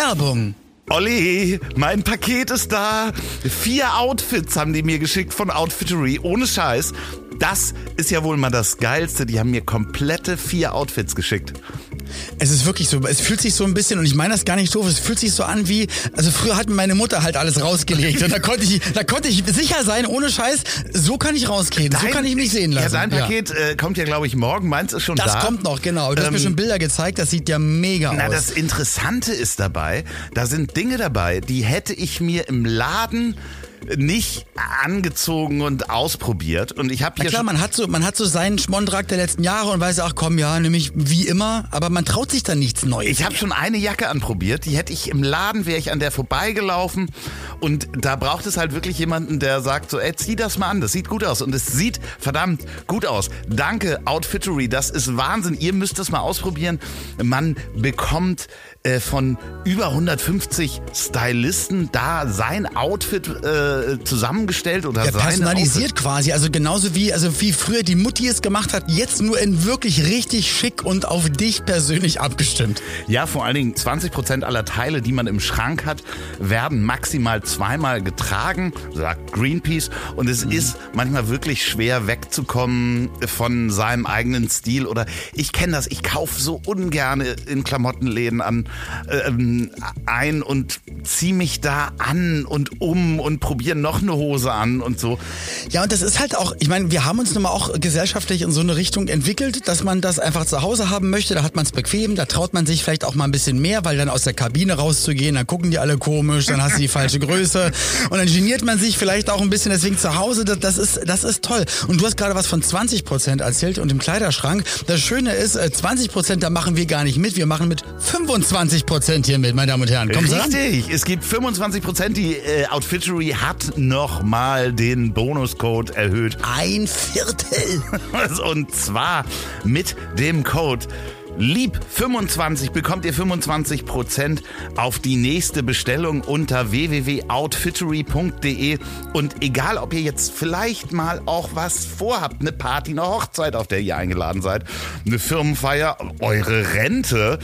Werbung. Olli, mein Paket ist da. Vier Outfits haben die mir geschickt von Outfittery. Ohne Scheiß. Das ist ja wohl mal das Geilste. Die haben mir komplette vier Outfits geschickt. Es ist wirklich so, es fühlt sich so ein bisschen, und ich meine das gar nicht doof, es fühlt sich so an wie, also früher hat mir meine Mutter halt alles rausgelegt und da konnte ich, da konnte ich sicher sein, ohne Scheiß, so kann ich rausgehen, so kann ich mich sehen lassen. Ja, dein Paket Äh, kommt ja, glaube ich, morgen. Meins ist schon das da. Das kommt noch, genau. Du hast mir Ähm, schon Bilder gezeigt, das sieht ja mega Na, aus. das Interessante ist dabei, da sind Dinge dabei, die hätte ich mir im Laden nicht angezogen und ausprobiert. Und ich habe Na hier klar, schon- man hat so, man hat so seinen Schmondrack der letzten Jahre und weiß, ach komm, ja, nämlich wie immer, aber man traut sich dann nichts Neues. Ich habe schon eine Jacke anprobiert, die hätte ich im Laden, wäre ich an der vorbeigelaufen und da braucht es halt wirklich jemanden, der sagt so, ey, zieh das mal an, das sieht gut aus und es sieht verdammt gut aus. Danke, Outfittery, das ist Wahnsinn, ihr müsst das mal ausprobieren. Man bekommt äh, von über 150 Stylisten da sein Outfit äh, zusammengestellt oder Ja, personalisiert quasi, also genauso wie, also wie früher die Mutti es gemacht hat, jetzt nur in wirklich richtig schick und auf dich persönlich abgestimmt. Ja, vor allen Dingen 20 Prozent aller Teile, die man im Schrank hat, werden maximal zweimal getragen, sagt Greenpeace. Und es ist manchmal wirklich schwer wegzukommen von seinem eigenen Stil. Oder ich kenne das, ich kaufe so ungern in Klamottenläden an ähm, ein und ziehe mich da an und um und probiere noch eine Hose an und so. Ja, und das ist halt auch, ich meine, wir haben uns nun mal auch gesellschaftlich in so eine Richtung entwickelt, dass man das einfach zu Hause haben möchte. Da hat man es bequem, da traut man sich vielleicht auch mal ein bisschen mehr, weil dann aus der Kabine rauszugehen, dann gucken die alle komisch, dann hast du die falsche Größe und dann geniert man sich vielleicht auch ein bisschen. Deswegen zu Hause, das, das ist, das ist toll. Und du hast gerade was von 20 Prozent erzählt und im Kleiderschrank. Das Schöne ist, äh, 20 Prozent, da machen wir gar nicht mit. Wir machen mit 25 Prozent hier mit, meine Damen und Herren. Kommen Sie ran? Richtig, es gibt 25 Prozent. Die äh, Outfittery hat nochmal den Bonuscode erhöht. Ein Viertel. Und zwar mit dem Code Lieb25 bekommt ihr 25% auf die nächste Bestellung unter www.outfittery.de und egal ob ihr jetzt vielleicht mal auch was vorhabt, eine Party, eine Hochzeit, auf der ihr eingeladen seid, eine Firmenfeier, eure Rente,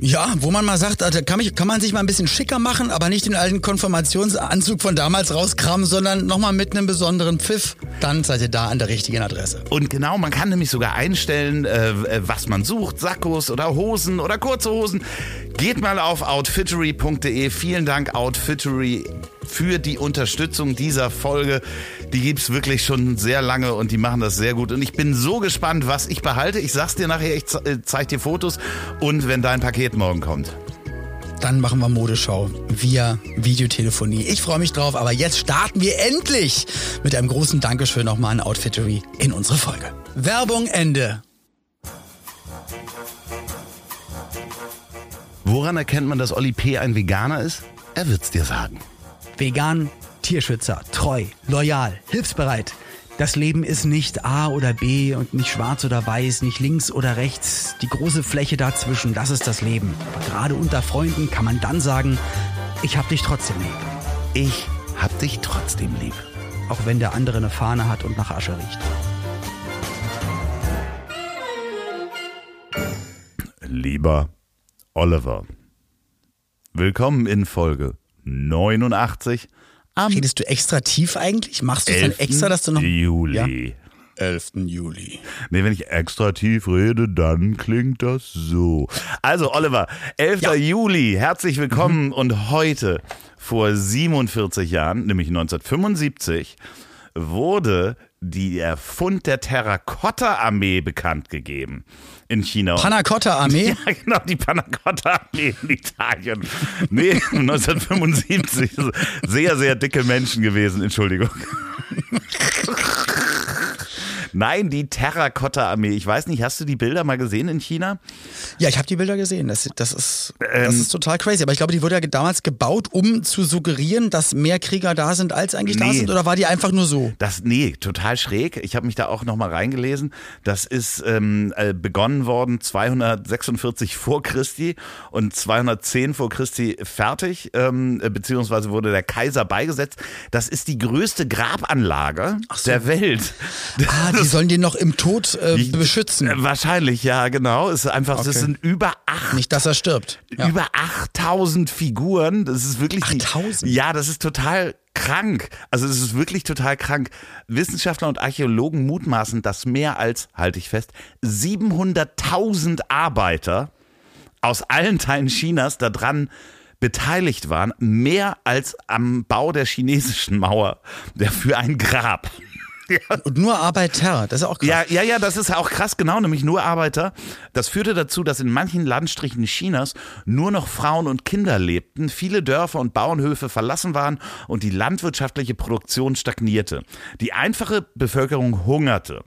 Ja, wo man mal sagt, da kann, mich, kann man sich mal ein bisschen schicker machen, aber nicht den alten Konfirmationsanzug von damals rauskramen, sondern nochmal mit einem besonderen Pfiff. Dann seid ihr da an der richtigen Adresse. Und genau, man kann nämlich sogar einstellen, äh, was man sucht, Sakkos oder Hosen oder kurze Hosen. Geht mal auf outfittery.de. Vielen Dank Outfittery für die Unterstützung dieser Folge. Die gibt's wirklich schon sehr lange und die machen das sehr gut. Und ich bin so gespannt, was ich behalte. Ich sag's dir nachher, ich äh, zeig dir Fotos und wenn dein Paket morgen kommt. Dann machen wir Modeschau via Videotelefonie. Ich freue mich drauf, aber jetzt starten wir endlich mit einem großen Dankeschön nochmal an Outfittery in unsere Folge. Werbung Ende. Woran erkennt man, dass Olli P. ein Veganer ist? Er wird's dir sagen. Vegan, Tierschützer, treu, loyal, hilfsbereit. Das Leben ist nicht A oder B und nicht schwarz oder weiß, nicht links oder rechts. Die große Fläche dazwischen, das ist das Leben. Aber gerade unter Freunden kann man dann sagen, ich hab dich trotzdem lieb. Ich hab dich trotzdem lieb. Auch wenn der andere eine Fahne hat und nach Asche riecht. Lieber Oliver, willkommen in Folge 89 am Redest du extra tief eigentlich? Machst du es dann 11. extra, dass du noch... Juli. 11. Juli. Nee, wenn ich extra tief rede, dann klingt das so. Also, Oliver, 11. Ja. Juli, herzlich willkommen. Und heute, vor 47 Jahren, nämlich 1975, wurde die, der Fund der Terrakotta-Armee bekannt gegeben in China. Panna Cotta Armee? Ja, genau, die Panna Cotta Armee in Italien. Nee, 1975. Sehr, sehr dicke Menschen gewesen, Entschuldigung. Nein, die Terrakotta-Armee. Ich weiß nicht, hast du die Bilder mal gesehen in China? Ja, ich habe die Bilder gesehen. Das, das, ist, das Ähm. ist total crazy. Aber ich glaube, die wurde ja damals gebaut, um zu suggerieren, dass mehr Krieger da sind, als eigentlich da Nee. sind. Oder war die einfach nur so? Das, nee, total schräg. Ich habe mich da auch nochmal reingelesen. Das ist ähm, äh, begonnen worden 246 vor Christi und 210 vor Christi fertig, ähm, äh, beziehungsweise wurde der Kaiser beigesetzt. Das ist die größte Grabanlage so. der Welt. Ah, Das sollen den noch im Tod äh, Die- beschützen. Äh, Wahrscheinlich, ja, genau. Es ist einfach, Okay. es sind über acht Nicht, dass er stirbt. Ja. über 8000 Figuren. Das ist wirklich. 8000? Ja, das ist total krank. Also, es ist wirklich total krank. Wissenschaftler und Archäologen mutmaßen, dass mehr als, halte ich fest, 700.000 Arbeiter aus allen Teilen Chinas daran beteiligt waren. Mehr als am Bau der chinesischen Mauer. Der für ein Grab. Und nur Arbeiter, das ist auch krass. Ja, ja, ja, das ist auch krass, genau, nämlich nur Arbeiter. Das führte dazu, dass in manchen Landstrichen Chinas nur noch Frauen und Kinder lebten, viele Dörfer und Bauernhöfe verlassen waren und die landwirtschaftliche Produktion stagnierte. Die einfache Bevölkerung hungerte.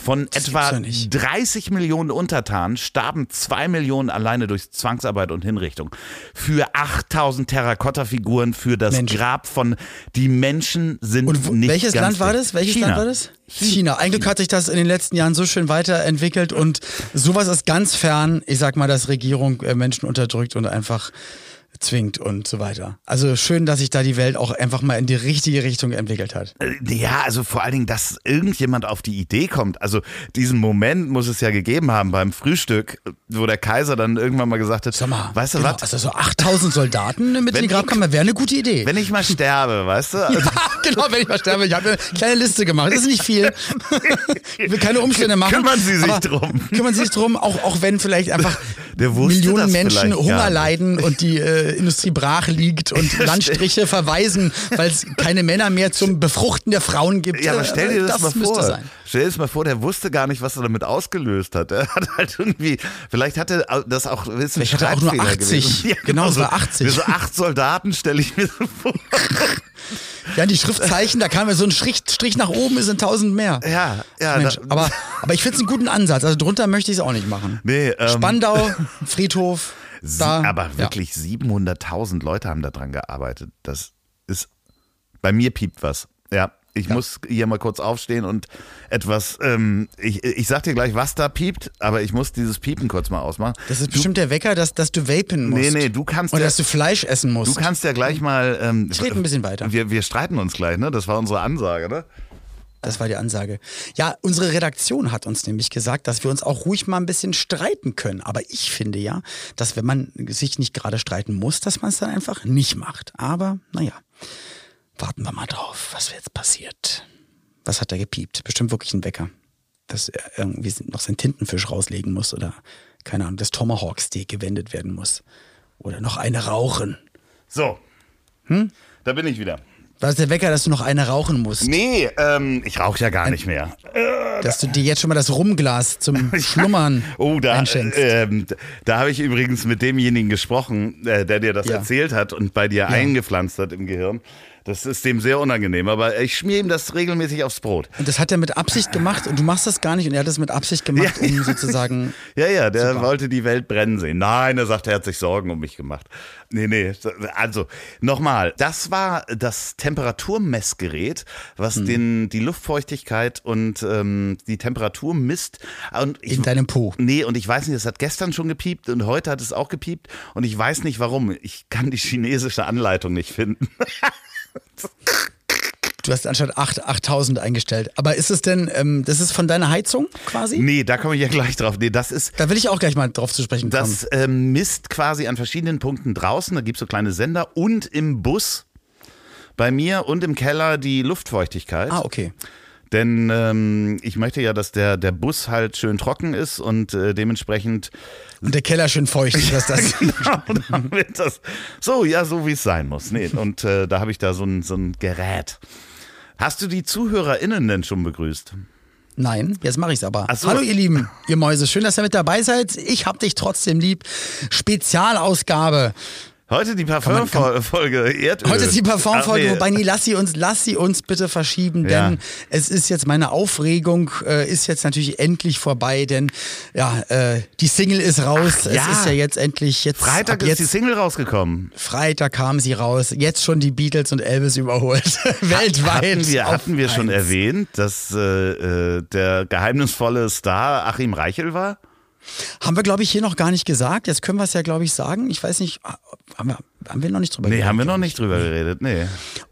Von Das etwa gibt's doch nicht. 30 Millionen Untertanen starben 2 Millionen alleine durch Zwangsarbeit und Hinrichtung. Für 8000 Terrakotta-Figuren für das Mensch. Grab von die Menschen sind Und wo, nicht welches Land war das? Welches China. Land war das? China. Eigentlich hat sich das in den letzten Jahren so schön weiterentwickelt und sowas ist ganz fern, ich sag mal, dass Regierung äh, Menschen unterdrückt und einfach zwingt und so weiter. Also schön, dass sich da die Welt auch einfach mal in die richtige Richtung entwickelt hat. Äh, Ja, also vor allen Dingen, dass irgendjemand auf die Idee kommt. Also diesen Moment muss es ja gegeben haben beim Frühstück, wo der Kaiser dann irgendwann mal gesagt hat, Sag mal, weißt du genau, was, Also so 8000 Soldaten mit in Wenn die Grabkammer wäre eine gute Idee. wenn ich mal sterbe, weißt du? Also, ja, genau, wenn ich mal sterbe. Ich habe eine kleine Liste gemacht. Das ist nicht viel. Ich will keine Umstände machen. Kümmern Sie sich drum. Kümmern Sie sich drum, auch, auch wenn vielleicht einfach Der wusste Millionen das Menschen Hunger leiden und die äh, Industrie brach liegt und Landstriche verweisen, weil es keine Männer mehr zum Befruchten der Frauen gibt. Ja, aber Äh, stell dir das, mal müsste vor. Sein. Stell dir das mal vor, der wusste gar nicht, was er damit ausgelöst hat. Er hat halt irgendwie, vielleicht hatte das auch, ist ein Vielleicht hat er auch nur Schreibfehler 80. gewesen. Ja, Genau, so, war 80. wie So acht Soldaten stelle ich mir so vor. Ja, die Schriftzeichen, da kam ja so ein Strich, Strich nach oben, ist ein tausend mehr. Ja, ja. Mensch, da- aber, aber ich finde es einen guten Ansatz. Also drunter möchte ich es auch nicht machen. Nee, ähm, Spandau, Friedhof, da. aber ja. wirklich 700.000 Leute haben da dran gearbeitet. Das ist, bei mir piept was. Ja, ich muss hier mal kurz aufstehen und etwas, ähm, ich, ich sag dir gleich, was da piept, aber ich muss dieses Piepen kurz mal ausmachen. Das ist bestimmt der Wecker, dass, dass du vapen musst. Nee, nee, du kannst Und ja- dass du Fleisch essen musst. Du kannst ja gleich mal. Ähm, Ich rede ein bisschen weiter. Wir, wir streiten uns gleich, ne? Das war unsere Ansage, ne? Das war die Ansage. Ja, unsere Redaktion hat uns nämlich gesagt, dass wir uns auch ruhig mal ein bisschen streiten können. Aber ich finde ja, dass wenn man sich nicht gerade streiten muss, dass man es dann einfach nicht macht. Aber naja, warten wir mal drauf, was jetzt passiert. Was hat er gepiept? Bestimmt wirklich ein Wecker. Dass er irgendwie noch seinen Tintenfisch rauslegen muss oder, keine Ahnung, das Tomahawk-Steak gewendet werden muss. Oder noch eine rauchen. So. Hm? Da bin ich wieder. Was ist der Wecker, dass du noch eine rauchen musst? Nee, ähm, ich rauche ja gar nicht mehr. Dass du dir jetzt schon mal das Rumglas zum Schlummern Oh, da, einschenkst. ähm, da habe ich übrigens mit demjenigen gesprochen, äh, der dir das Ja. erzählt hat und bei dir eingepflanzt hat im Gehirn. Das ist dem sehr unangenehm, aber ich schmier ihm das regelmäßig aufs Brot. Und das hat er mit Absicht gemacht und du machst das gar nicht und er hat das mit Absicht gemacht, Ja. um sozusagen. Ja, ja, der wollte die Welt brennen sehen. Nein, er sagt, er hat sich Sorgen um mich gemacht. Nee, nee, also nochmal, das war das Temperaturmessgerät, was Hm. den, die Luftfeuchtigkeit und ähm, die Temperatur misst. Und ich, In deinem Po. Nee, und ich weiß nicht, das hat gestern schon gepiept und heute hat es auch gepiept und ich weiß nicht warum. Ich kann die chinesische Anleitung nicht finden. Du hast anstatt 8, 8000 eingestellt. Aber ist es denn, ähm, das ist von deiner Heizung quasi? Nee, da komme ich ja gleich drauf. Nee, das ist Da will ich auch gleich mal drauf zu sprechen kommen. Das ähm, misst quasi an verschiedenen Punkten draußen. Da gibt es so kleine Sender und im Bus bei mir und im Keller die Luftfeuchtigkeit. ah, okay. Denn ähm, ich möchte ja, dass der, der Bus halt schön trocken ist und äh, dementsprechend Und der Keller schön feucht ist, was das. genau, damit das so, ja, so wie es sein muss. Nee, und äh, da habe ich da so ein, so ein Gerät. Hast du die ZuhörerInnen denn schon begrüßt? Nein, jetzt mache ich's aber. Ach so. Hallo ihr Lieben, ihr Mäuse, schön, dass ihr mit dabei seid. Ich hab dich trotzdem lieb. Spezialausgabe. Heute die Parfumfolge Erdöl. Heute ist die Parfumfolge, nee. wobei nee, lass sie uns, lass sie uns bitte verschieben, denn Ja. es ist jetzt meine Aufregung äh, ist jetzt natürlich endlich vorbei, denn ja, äh, die Single ist raus. Ach, ja. Es ist ja jetzt endlich jetzt Freitag ist jetzt die Single rausgekommen. Freitag kam sie raus. Jetzt schon die Beatles und Elvis überholt weltweit. Hatten wir, hatten wir schon erwähnt, dass äh, äh, der geheimnisvolle Star Achim Reichel war? Haben wir glaube ich hier noch gar nicht gesagt. Jetzt können wir es ja glaube ich sagen. Ich weiß nicht, haben wir, haben wir noch nicht drüber Nee, geredet? haben wir noch nicht drüber geredet. Nee.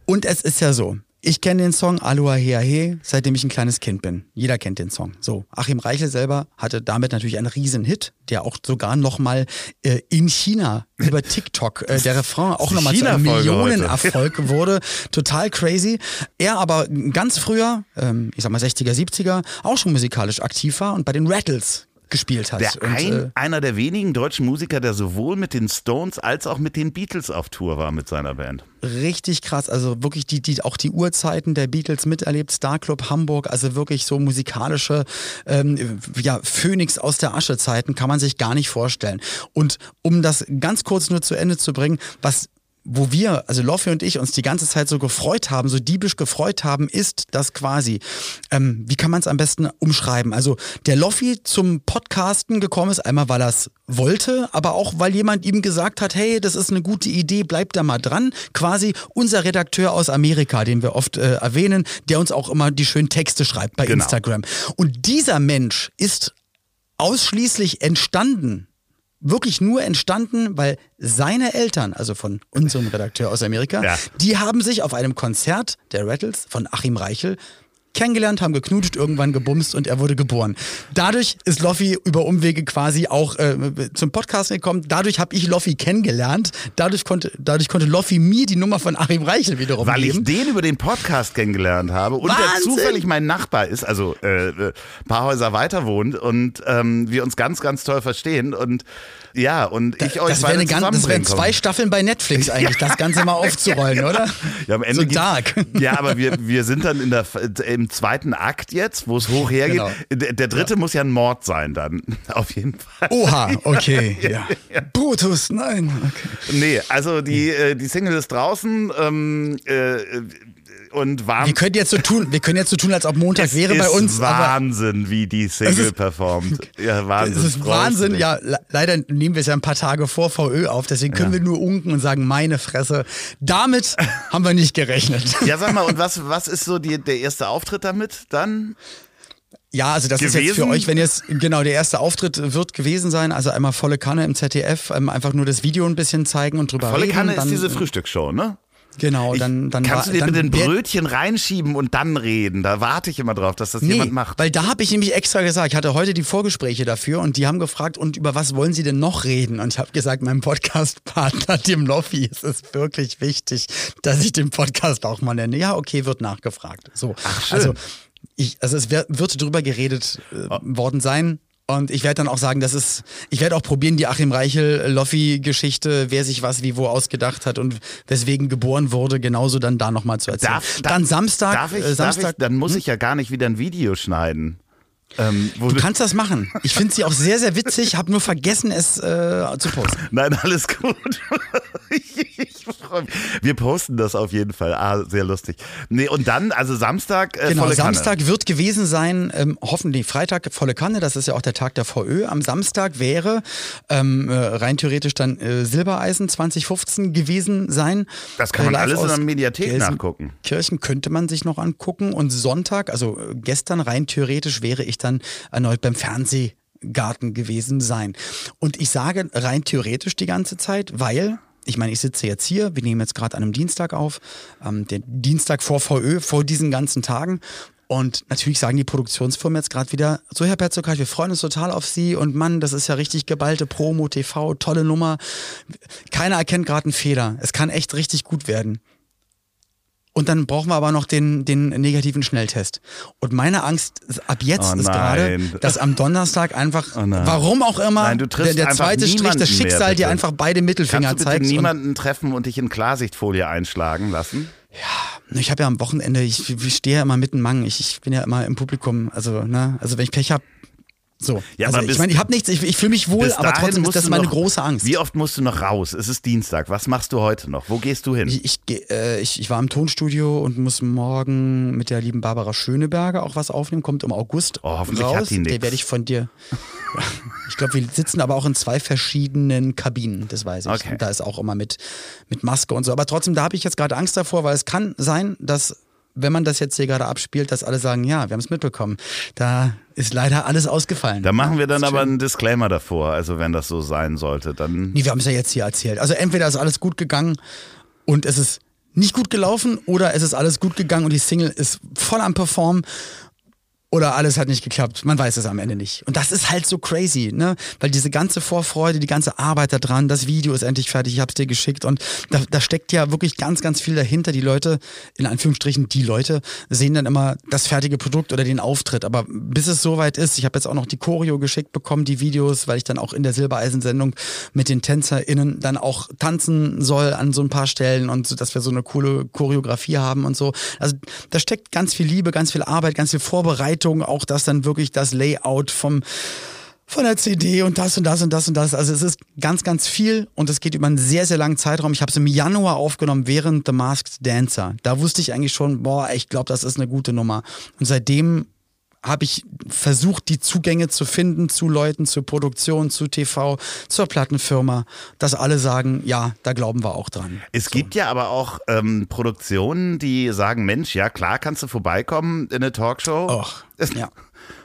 Und es ist ja so. Ich kenne den Song Aloha Hea He, seitdem ich ein kleines Kind bin. Jeder kennt den Song. So, Achim Reichel selber hatte damit natürlich einen riesen Hit, der auch sogar nochmal äh, in China über TikTok, äh, der Refrain auch nochmal zu einem Millionenerfolg wurde. Total crazy. Er aber ganz früher, ähm, ich sag mal 60er, 70er, auch schon musikalisch aktiv war und bei den Rattles gespielt hat. Der und, ein, äh, einer der wenigen deutschen Musiker, der sowohl mit den Stones als auch mit den Beatles auf Tour war mit seiner Band. richtig krass. Also wirklich die, die, auch die Uhrzeiten der Beatles miterlebt, Star Club Hamburg, also wirklich so musikalische ähm, ja, Phönix aus der Asche-Zeiten kann man sich gar nicht vorstellen. Und um das ganz kurz nur zu Ende zu bringen, was wo wir, also Loffi und ich, uns die ganze Zeit so gefreut haben, so diebisch gefreut haben, ist das quasi, ähm, wie kann man es am besten umschreiben? Also der Loffi zum Podcasten gekommen ist, einmal weil er es wollte, aber auch weil jemand ihm gesagt hat, hey, das ist eine gute Idee, bleib da mal dran. Quasi unser Redakteur aus Amerika, den wir oft äh, erwähnen, der uns auch immer die schönen Texte schreibt bei Genau. Instagram. Und dieser Mensch ist ausschließlich entstanden wirklich nur entstanden, weil seine Eltern, also von unserem Redakteur aus Amerika, Ja. die haben sich auf einem Konzert der Rattles von Achim Reichel kennengelernt, haben geknutscht, irgendwann gebumst und er wurde geboren. Dadurch ist Loffi über Umwege quasi auch äh, zum Podcast gekommen. Dadurch habe ich Loffi kennengelernt. Dadurch konnte, dadurch konnte Loffi mir die Nummer von Achim Reichel wiederum Weil ich geben. den über den Podcast kennengelernt habe und der Wahnsinn! zufällig mein Nachbar ist, also äh, äh, ein paar Häuser weiter wohnt und ähm, wir uns ganz, ganz toll verstehen und ja, und ich euch das beide eine ganz, das wären zwei. Staffeln bei Netflix eigentlich, das Ganze mal aufzurollen, oder? Ja, am Ende so dark. Ja, aber wir, wir sind dann in der, im zweiten Akt jetzt, wo es hoch hergeht. Genau. Der, der dritte muss ja ein Mord sein dann, auf jeden Fall. Oha, okay. ja. Brutus, nein. Okay. Nee, also die, äh, die Single ist draußen ähm, äh, und warm. Wir können jetzt so tun, wir können jetzt so tun, als ob Montag es wäre ist bei uns. aber Wahnsinn, wie die Single ist- performt. Ja, Wahnsinn. Es ist Wahnsinn, ja. le- Leider nehmen wir es ja ein paar Tage vor VÖ auf, deswegen können wir nur unken und sagen, meine Fresse. Damit haben wir nicht gerechnet. Ja, sag mal, und was, was ist so die, der erste Auftritt damit dann? Ja, also das ist jetzt für Gewesen? euch, wenn jetzt, genau, der erste Auftritt wird gewesen sein, also einmal volle Kanne im ZDF, ähm, einfach nur das Video ein bisschen zeigen und drüber Volle reden. Kanne ist diese Frühstücksshow, ne? Genau, Ich- dann, dann Kannst war- du dir dann mit den Brötchen reinschieben und dann reden? Da warte ich immer drauf, dass das Nee, jemand macht. weil da habe ich nämlich extra gesagt, ich hatte heute die Vorgespräche dafür und die haben gefragt, und über was wollen sie denn noch reden? Und ich habe gesagt, meinem Podcast-Partner, dem Loffi, ist es wirklich wichtig, dass ich den Podcast auch mal nenne. Ja, okay, wird nachgefragt. So. Ach, schön. Also, ich, also es wird, wird drüber geredet äh, worden sein. Und ich werde dann auch sagen, das ist, ich werde auch probieren, die Achim Reichel-Loffi-Geschichte, wer sich was wie wo ausgedacht hat und weswegen geboren wurde, genauso dann da nochmal zu erzählen. Darf, dann Samstag, darf ich, äh, Samstag, darf ich, dann muss ich ja gar nicht wieder ein Video schneiden. Ähm, Du kannst das machen. Ich finde sie auch sehr, sehr witzig, habe nur vergessen, es äh, zu posten. Nein, alles gut. ich, ich. Wir posten das auf jeden Fall. Ah, sehr lustig. Nee, und dann, also Samstag, äh, Genau, volle Kanne. Samstag wird gewesen sein, ähm, hoffentlich Freitag volle Kanne, das ist ja auch der Tag der VÖ. Am Samstag wäre ähm, äh, rein theoretisch dann äh, Silbereisen 2015 gewesen sein. Das kann man Äh, live alles in der Mediathek nachgucken. Kirchen könnte man sich noch angucken und Sonntag, also gestern rein theoretisch wäre ich dann erneut beim Fernsehgarten gewesen sein. Und ich sage rein theoretisch die ganze Zeit, weil ich meine, ich sitze jetzt hier, wir nehmen jetzt gerade an einem Dienstag auf, ähm, den Dienstag vor VÖ, vor diesen ganzen Tagen. Und natürlich sagen die Produktionsfirmen jetzt gerade wieder, so Herr Petzokai, wir freuen uns total auf Sie und Mann, das ist ja richtig geballte Promo, TV, tolle Nummer. Keiner erkennt gerade einen Fehler. Es kann echt richtig gut werden. Und dann brauchen wir aber noch den, den negativen Schnelltest. Und meine Angst ab jetzt Oh ist gerade, dass am Donnerstag einfach, Oh warum auch immer, Nein, der, der zweite Strich, das mehr, Schicksal dir einfach beide Mittelfinger Kannst du bitte zeigt. Niemanden treffen und dich in Klarsichtfolie einschlagen lassen? ich habe ja am Wochenende, ich, ich stehe ja immer mitten Mang, ich, ich bin ja immer im Publikum. Also, ne, also wenn ich Pech habe, so. Ja, also ich meine, ich habe nichts, ich, ich fühle mich wohl, aber trotzdem ist das meine noch- große Angst. Wie oft musst du noch raus? Es ist Dienstag. Was machst du heute noch? Wo gehst du hin? Ich, ich, äh, ich, ich war im Tonstudio und muss morgen mit der lieben Barbara Schöneberger auch was aufnehmen. Kommt im August Oh, hoffentlich raus. hat die nix. Der werde ich von dir. Ich glaube, wir sitzen aber auch in zwei verschiedenen Kabinen, das weiß ich. Okay. Und da ist auch immer mit, mit Maske und so. Aber trotzdem, da habe ich jetzt gerade Angst davor, weil es kann sein, dass wenn man das jetzt hier gerade abspielt, dass alle sagen, ja, wir haben es mitbekommen. Da ist leider alles ausgefallen. Da machen wir dann aber schön. einen Disclaimer davor. Also wenn das so sein sollte, dann Nee, wir haben es ja jetzt hier erzählt. Also entweder ist alles gut gegangen und es ist nicht gut gelaufen oder es ist alles gut gegangen und die Single ist voll am Performen oder alles hat nicht geklappt. Man weiß es am Ende nicht. Und das ist halt so crazy, ne? Weil diese ganze Vorfreude, die ganze Arbeit da dran, das Video ist endlich fertig, ich hab's dir geschickt und da, da steckt ja wirklich ganz, ganz viel dahinter. Die Leute, in Anführungsstrichen die Leute, sehen dann immer das fertige Produkt oder den Auftritt. Aber bis es soweit ist, ich habe jetzt auch noch die Choreo geschickt bekommen, die Videos, weil ich dann auch in der Silbereisen-Sendung mit den TänzerInnen dann auch tanzen soll an so ein paar Stellen und so, dass wir so eine coole Choreografie haben und so. Also da steckt ganz viel Liebe, ganz viel Arbeit, ganz viel Vorbereitung auch dass dann wirklich das Layout vom von der CD und das und das und das und das. Also es ist ganz, ganz viel und es geht über einen sehr, sehr langen Zeitraum. Ich habe es im Januar aufgenommen während The Masked Dancer. Da wusste ich eigentlich schon, boah, ich glaube, das ist eine gute Nummer. Und seitdem habe ich versucht, die Zugänge zu finden zu Leuten, zur Produktion, zu TV, zur Plattenfirma, dass alle sagen, ja, da glauben wir auch dran. Es so. gibt ja aber auch ähm, Produktionen, die sagen, Mensch, ja klar, kannst du vorbeikommen in eine Talkshow. Och, ja.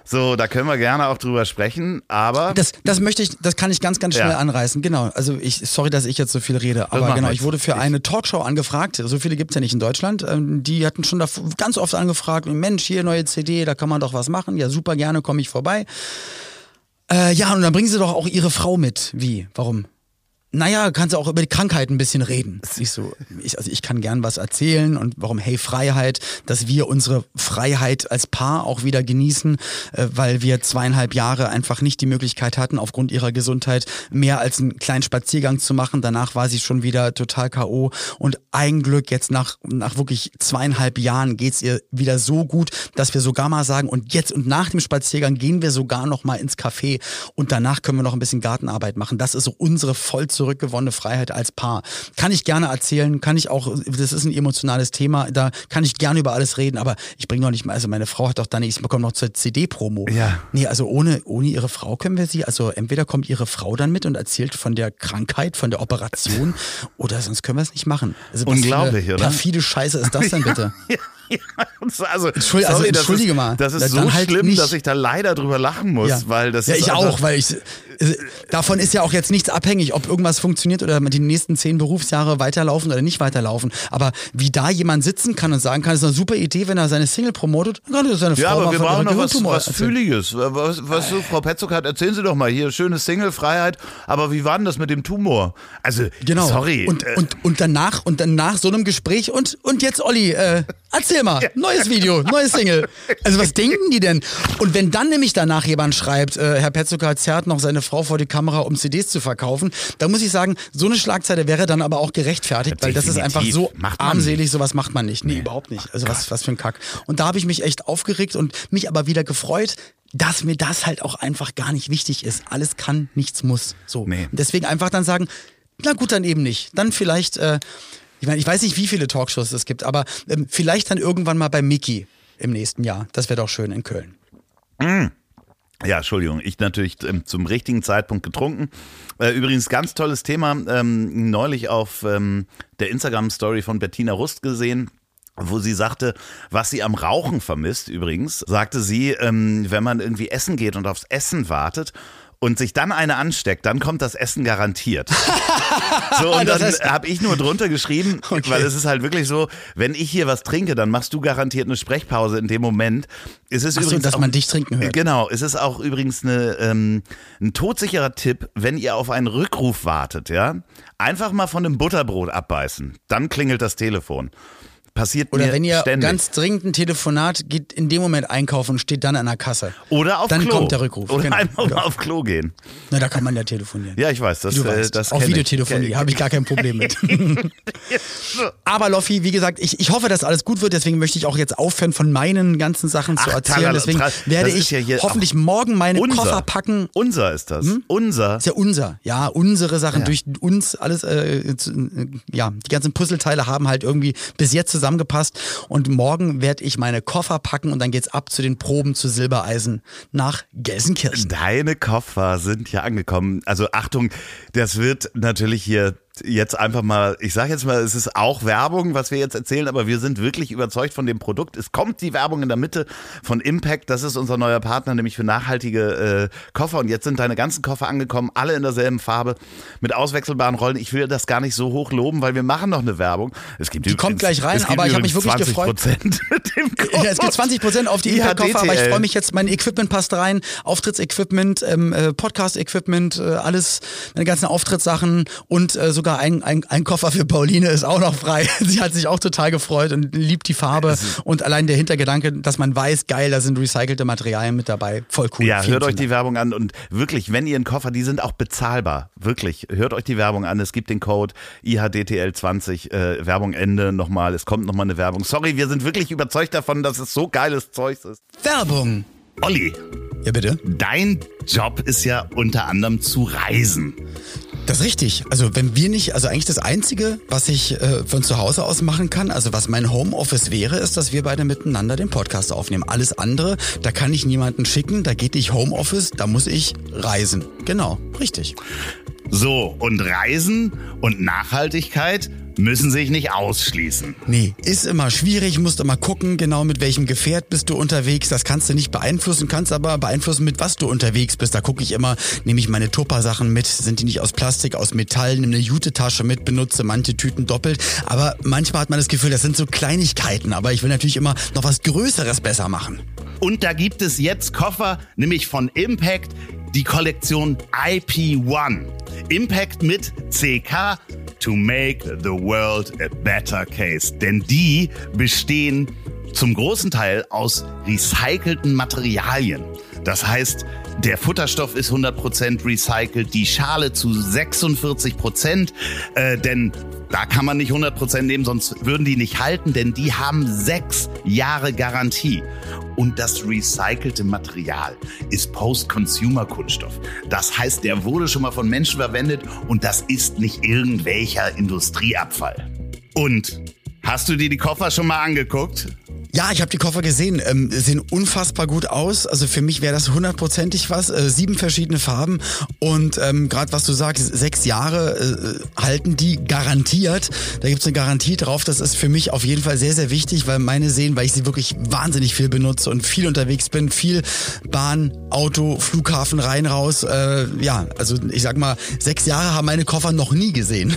So, da können wir gerne auch drüber sprechen, aber. Das, das möchte ich, das kann ich ganz, ganz schnell Ja. anreißen. Genau. Also ich, sorry, dass ich jetzt so viel rede, aber genau, ich wurde für eine Talkshow angefragt. So viele gibt's ja nicht in Deutschland. Ähm, Die hatten schon da ganz oft angefragt, Mensch, hier neue CD, da kann man doch was machen. Ja, super gerne, komme ich vorbei. Äh, ja, und dann bringen sie doch auch ihre Frau mit. Wie? Warum? Naja, kannst du auch über die Krankheit ein bisschen reden. Ich so, ich, also ich kann gern was erzählen und warum Hey Freiheit, dass wir unsere Freiheit als Paar auch wieder genießen, äh, weil wir zweieinhalb Jahre einfach nicht die Möglichkeit hatten, aufgrund ihrer Gesundheit mehr als einen kleinen Spaziergang zu machen. Danach war sie schon wieder total K.O. Und ein Glück, jetzt nach, nach wirklich zweieinhalb Jahren geht's ihr wieder so gut, dass wir sogar mal sagen, und jetzt und nach dem Spaziergang gehen wir sogar noch mal ins Café und danach können wir noch ein bisschen Gartenarbeit machen. Das ist so unsere voll zurückgewonnene Freiheit als Paar. Kann ich gerne erzählen, kann ich auch, das ist ein emotionales Thema, da kann ich gerne über alles reden, aber ich bringe noch nicht mal, also meine Frau hat doch dann, ich bekomme noch zur CD-Promo. Ja. Nee, also ohne, ohne ihre Frau können wir sie, also entweder kommt ihre Frau dann mit und erzählt von der Krankheit, von der Operation, oder sonst können wir es nicht machen. Also Unglaublich, oder? perfide Scheiße ist das denn bitte? Ja, ja, also, Entschuldi- also, sorry, das entschuldige ist, mal. Das ist Dann so halt schlimm, nicht. dass ich da leider drüber lachen muss, weil das ja, ist ich einfach- auch, weil ich davon ist ja auch jetzt nichts abhängig, ob irgendwas funktioniert oder die nächsten zehn Berufsjahre weiterlaufen oder nicht weiterlaufen. Aber wie da jemand sitzen kann und sagen kann, ist eine super Idee, wenn er seine Single promotet, dann kann er seine Frau Ja, aber wir brauchen noch was, was. Fühliges. Was, was so Frau Petzock hat, erzählen Sie doch mal hier, schöne Single, Freiheit. Aber wie war denn das mit dem Tumor? Also, Genau. sorry. Und, äh, und, und danach und dann nach so einem Gespräch und, und jetzt Olli, äh, erzähl mal, neues Video, neues Single. Also was denken die denn? Und wenn dann nämlich danach jemand schreibt, äh, Herr Petzucker zerrt noch seine Frau vor die Kamera, um CDs zu verkaufen, dann muss ich sagen, so eine Schlagzeile wäre dann aber auch gerechtfertigt, weil das ist einfach so armselig, sowas macht man nicht. Nee, überhaupt nicht. Also was, was für ein Kack. Und da habe ich mich echt aufgeregt und mich aber wieder gefreut, dass mir das halt auch einfach gar nicht wichtig ist. Alles kann, nichts muss. So. Nee. Und deswegen einfach dann sagen, na gut, dann eben nicht. Dann vielleicht, äh, ich meine, ich weiß nicht, wie viele Talkshows es gibt, aber ähm, vielleicht dann irgendwann mal bei Mickey im nächsten Jahr. Das wäre doch schön in Köln. Ja, Entschuldigung, ich natürlich ähm, zum richtigen Zeitpunkt getrunken. Äh, übrigens, ganz tolles Thema, ähm, neulich auf ähm, der Instagram-Story von Bettina Rust gesehen wo sie sagte, was sie am Rauchen vermisst übrigens, sagte sie, ähm, wenn man irgendwie essen geht und aufs Essen wartet und sich dann eine ansteckt, dann kommt das Essen garantiert. So, und Das dann heißt- habe ich nur drunter geschrieben, Okay. weil es ist halt wirklich so, wenn ich hier was trinke, dann machst du garantiert eine Sprechpause in dem Moment. Es ist Ach so, übrigens dass auch, man dich trinken hört. Genau, es ist auch übrigens eine, ähm, ein todsicherer Tipp, wenn ihr auf einen Rückruf wartet, ja, einfach mal von einem Butterbrot abbeißen, dann klingelt das Telefon. Passiert Oder mir wenn ihr ständig. ganz dringend ein Telefonat geht, in dem Moment einkaufen und steht dann an der Kasse. Oder auf dann Klo. kommt der Rückruf. Oder Genau. einfach mal auf Klo gehen. Na, da kann man ja telefonieren. Ja, ich weiß, das, äh, weißt. das ich. Videotelefonie habe ich gar kein Problem mit. Aber Loffi, wie gesagt, ich, ich hoffe, dass alles gut wird. Deswegen möchte ich auch jetzt aufhören, von meinen ganzen Sachen zu Ach, erzählen. tralala, Deswegen werde ich ja hoffentlich morgen meine Unser. Koffer packen. Unser ist das. Unser. Ist ja unser, ja, unsere Sachen Ja. durch uns alles, äh, zu, ja, die ganzen Puzzleteile haben halt irgendwie bis jetzt zusammengepasst und morgen werde ich meine Koffer packen und dann geht's ab zu den Proben zu Silbereisen nach Gelsenkirchen. Deine Koffer sind ja angekommen. Also Achtung, das wird natürlich hier jetzt einfach mal, ich sage jetzt mal, es ist auch Werbung, was wir jetzt erzählen, aber wir sind wirklich überzeugt von dem Produkt. Es kommt die Werbung in der Mitte von Impact, das ist unser neuer Partner, nämlich für nachhaltige äh, Koffer. Und jetzt sind deine ganzen Koffer angekommen, alle in derselben Farbe, mit auswechselbaren Rollen. Ich will das gar nicht so hoch loben, weil wir machen noch eine Werbung. Es gibt die kommt gleich rein, aber ich habe mich wirklich gefreut. Ja, es gibt 20 Prozent auf die Impact-Koffer, aber ich freue mich jetzt, mein Equipment passt rein, Auftrittsequipment, ähm, äh, Podcast-Equipment, äh, alles, meine ganzen Auftrittssachen und äh, sogar ein, ein, ein Koffer für Pauline ist auch noch frei. Sie hat sich auch total gefreut und liebt die Farbe und allein der Hintergedanke, dass man weiß, geil, da sind recycelte Materialien mit dabei, voll cool. Ja, hört euch die Werbung an und wirklich, wenn ihr einen Koffer, die sind auch bezahlbar, wirklich, hört euch die Werbung an. Es gibt den Code IHDTL20, äh, Werbung Ende nochmal, es kommt nochmal eine Werbung. Sorry, wir sind wirklich überzeugt davon, dass es so geiles Zeug ist. Werbung. Olli. Ja, bitte. Dein Job ist ja unter anderem zu reisen. Das ist richtig. Also wenn wir nicht, also eigentlich das Einzige, was ich äh, von zu Hause aus machen kann, also was mein Homeoffice wäre, ist, dass wir beide miteinander den Podcast aufnehmen. Alles andere, da kann ich niemanden schicken, da geht nicht Homeoffice, da muss ich reisen. Genau, richtig. So, und Reisen und Nachhaltigkeit müssen sich nicht ausschließen. Nee, ist immer schwierig, musst immer gucken, genau mit welchem Gefährt bist du unterwegs. Das kannst du nicht beeinflussen, kannst aber beeinflussen, mit was du unterwegs bist. Da gucke ich immer, nehme ich meine Tupper-Sachen mit, sind die nicht aus Plastik, aus Metall, nehme eine Jute-Tasche mit, benutze manche Tüten doppelt. Aber manchmal hat man das Gefühl, das sind so Kleinigkeiten, aber ich will natürlich immer noch was Größeres besser machen. Und da gibt es jetzt Koffer, nämlich von Impact, die Kollektion IP1. Impact mit CK to make the world a better case. Denn die bestehen zum großen Teil aus recycelten Materialien. Das heißt, der Futterstoff ist 100% recycelt, die Schale zu 46%, äh, denn da kann man nicht 100% nehmen, sonst würden die nicht halten, denn die haben sechs Jahre Garantie. Und das recycelte Material ist Post-Consumer-Kunststoff. Das heißt, der wurde schon mal von Menschen verwendet und das ist nicht irgendwelcher Industrieabfall. Und hast du dir die Koffer schon mal angeguckt? Ja, ich habe die Koffer gesehen, ähm, sehen unfassbar gut aus. Also für mich wäre das hundertprozentig was. Äh, sieben verschiedene Farben und ähm, gerade was du sagst, sechs Jahre äh, halten die garantiert. Da gibt's eine Garantie drauf. Das ist für mich auf jeden Fall sehr, sehr wichtig, weil meine sehen, weil ich sie wirklich wahnsinnig viel benutze und viel unterwegs bin, viel Bahn, Auto, Flughafen rein, raus. Äh, ja, also ich sag mal, sechs Jahre haben meine Koffer noch nie gesehen.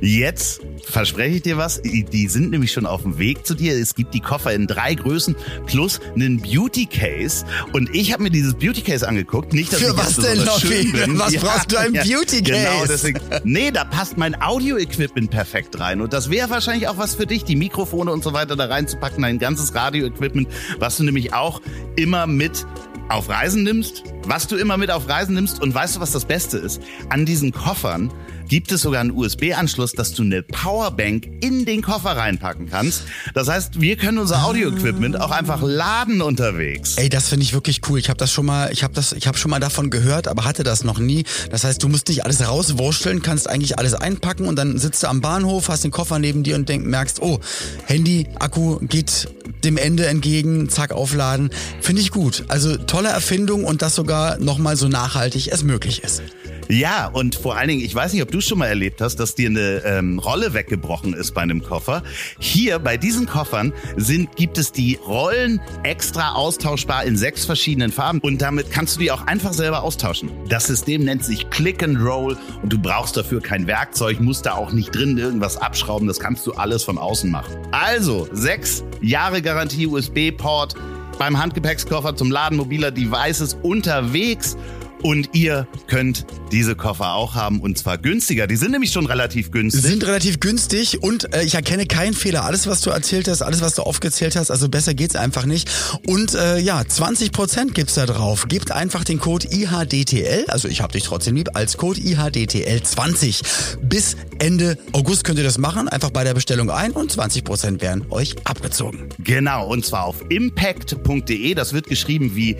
Jetzt verspreche ich dir was. Die sind nämlich schon auf dem Weg zu dir. Es gibt die Koffer in drei Größen plus einen Beauty Case. Und ich habe mir dieses Beauty Case angeguckt. Nicht, dass Für ich was denn, Loffi? Was ja, brauchst du ein ja, Beauty Case? Genau, deswegen. Nee, da passt mein Audio-Equipment perfekt rein. Und das wäre wahrscheinlich auch was für dich, die Mikrofone und so weiter da reinzupacken, dein ganzes Radio-Equipment, was du nämlich auch immer mit auf Reisen nimmst, was du immer mit auf Reisen nimmst und weißt du, was das Beste ist? An diesen Koffern gibt es sogar einen USB-Anschluss, dass du eine Powerbank in den Koffer reinpacken kannst. Das heißt, wir können unser Audio-Equipment auch einfach laden unterwegs. Ey, das finde ich wirklich cool. Ich habe das schon mal, ich habe das, ich habe schon mal davon gehört, aber hatte das noch nie. Das heißt, du musst nicht alles rauswursteln, kannst eigentlich alles einpacken und dann sitzt du am Bahnhof, hast den Koffer neben dir und denk, merkst, oh, Handy, Akku geht dem Ende entgegen, zack, aufladen. Finde ich gut. Also tolle Erfindung und das sogar nochmal so nachhaltig es möglich ist. Ja, und vor allen Dingen, ich weiß nicht, ob du schon mal erlebt hast, dass dir eine ähm, Rolle weggebrochen ist bei einem Koffer. Hier bei diesen Koffern sind, gibt es die Rollen extra austauschbar in sechs verschiedenen Farben und damit kannst du die auch einfach selber austauschen. Das System nennt sich Click and Roll und du brauchst dafür kein Werkzeug, musst da auch nicht drin irgendwas abschrauben, das kannst du alles von außen machen. Also, sechs Jahre Garantie USB-Port beim Handgepäckskoffer zum Laden mobiler Devices unterwegs und ihr könnt diese Koffer auch haben und zwar günstiger. Die sind nämlich schon relativ günstig. Sind relativ günstig und äh, ich erkenne keinen Fehler. Alles, was du erzählt hast, alles, was du aufgezählt hast, also besser geht's einfach nicht. Und äh, ja, 20% gibt's da drauf. Gebt einfach den Code IHDTL, also ich hab dich trotzdem lieb, als Code IHDTL20. Bis Ende August könnt ihr das machen. Einfach bei der Bestellung ein und 20% werden euch abgezogen. Genau, und zwar auf impact.de. Das wird geschrieben wie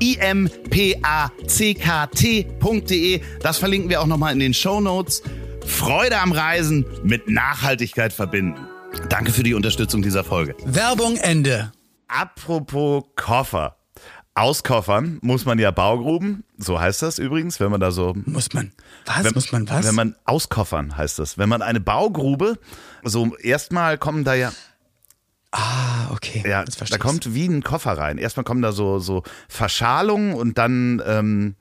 impackt.de. Das verlinken wir auch nochmal in den Show Notes. Freude am Reisen mit Nachhaltigkeit verbinden. Danke für die Unterstützung dieser Folge. Werbung Ende. Apropos Koffer. auskoffern muss man ja Baugruben, so heißt das übrigens, wenn man da so Muss man. Was? wenn, muss man was? Wenn man auskoffern heißt das. Wenn man eine Baugrube, so erstmal kommen da ja, ah, okay. ja da kommt wie ein Koffer rein. Erstmal kommen da so, so Verschalungen und dann, ähm,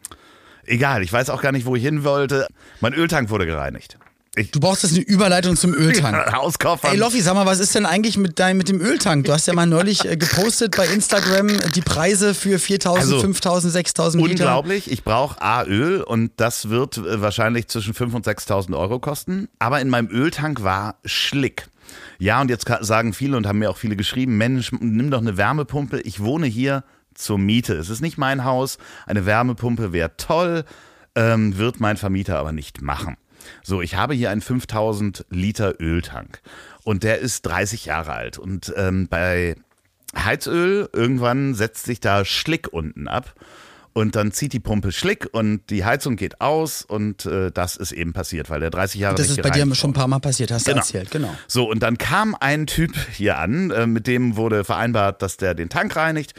egal, ich weiß auch gar nicht, wo ich hin wollte. Mein Öltank wurde gereinigt. Ich, Du brauchst jetzt eine Überleitung zum Öltank. auskoffern. Ey Loffi, sag mal, was ist denn eigentlich mit deinem mit dem Öltank? Du hast ja mal neulich äh, gepostet bei Instagram die Preise für 4000, Also, 5000, 6000 Liter. Unglaublich. Ich brauche A, Öl und das wird äh, wahrscheinlich zwischen 5.000 und 6.000 Euro kosten. Aber in meinem Öltank war Schlick. Ja, und jetzt sagen viele und haben mir auch viele geschrieben, Mensch, nimm doch eine Wärmepumpe. Ich wohne hier zur Miete. Es ist nicht mein Haus. Eine Wärmepumpe wäre toll, ähm, wird mein Vermieter aber nicht machen. So, ich habe hier einen 5000 Liter Öltank und der ist 30 Jahre alt. Und ähm, bei Heizöl, irgendwann setzt sich da Schlick unten ab. Und dann zieht die Pumpe Schlick und die Heizung geht aus und äh, das ist eben passiert, weil der 30 Jahre Das ist bei dir gereinigt schon ein wurde. paar Mal passiert, hast du Genau. erzählt, genau. So, und dann kam ein Typ hier an, äh, mit dem wurde vereinbart, dass der den Tank reinigt.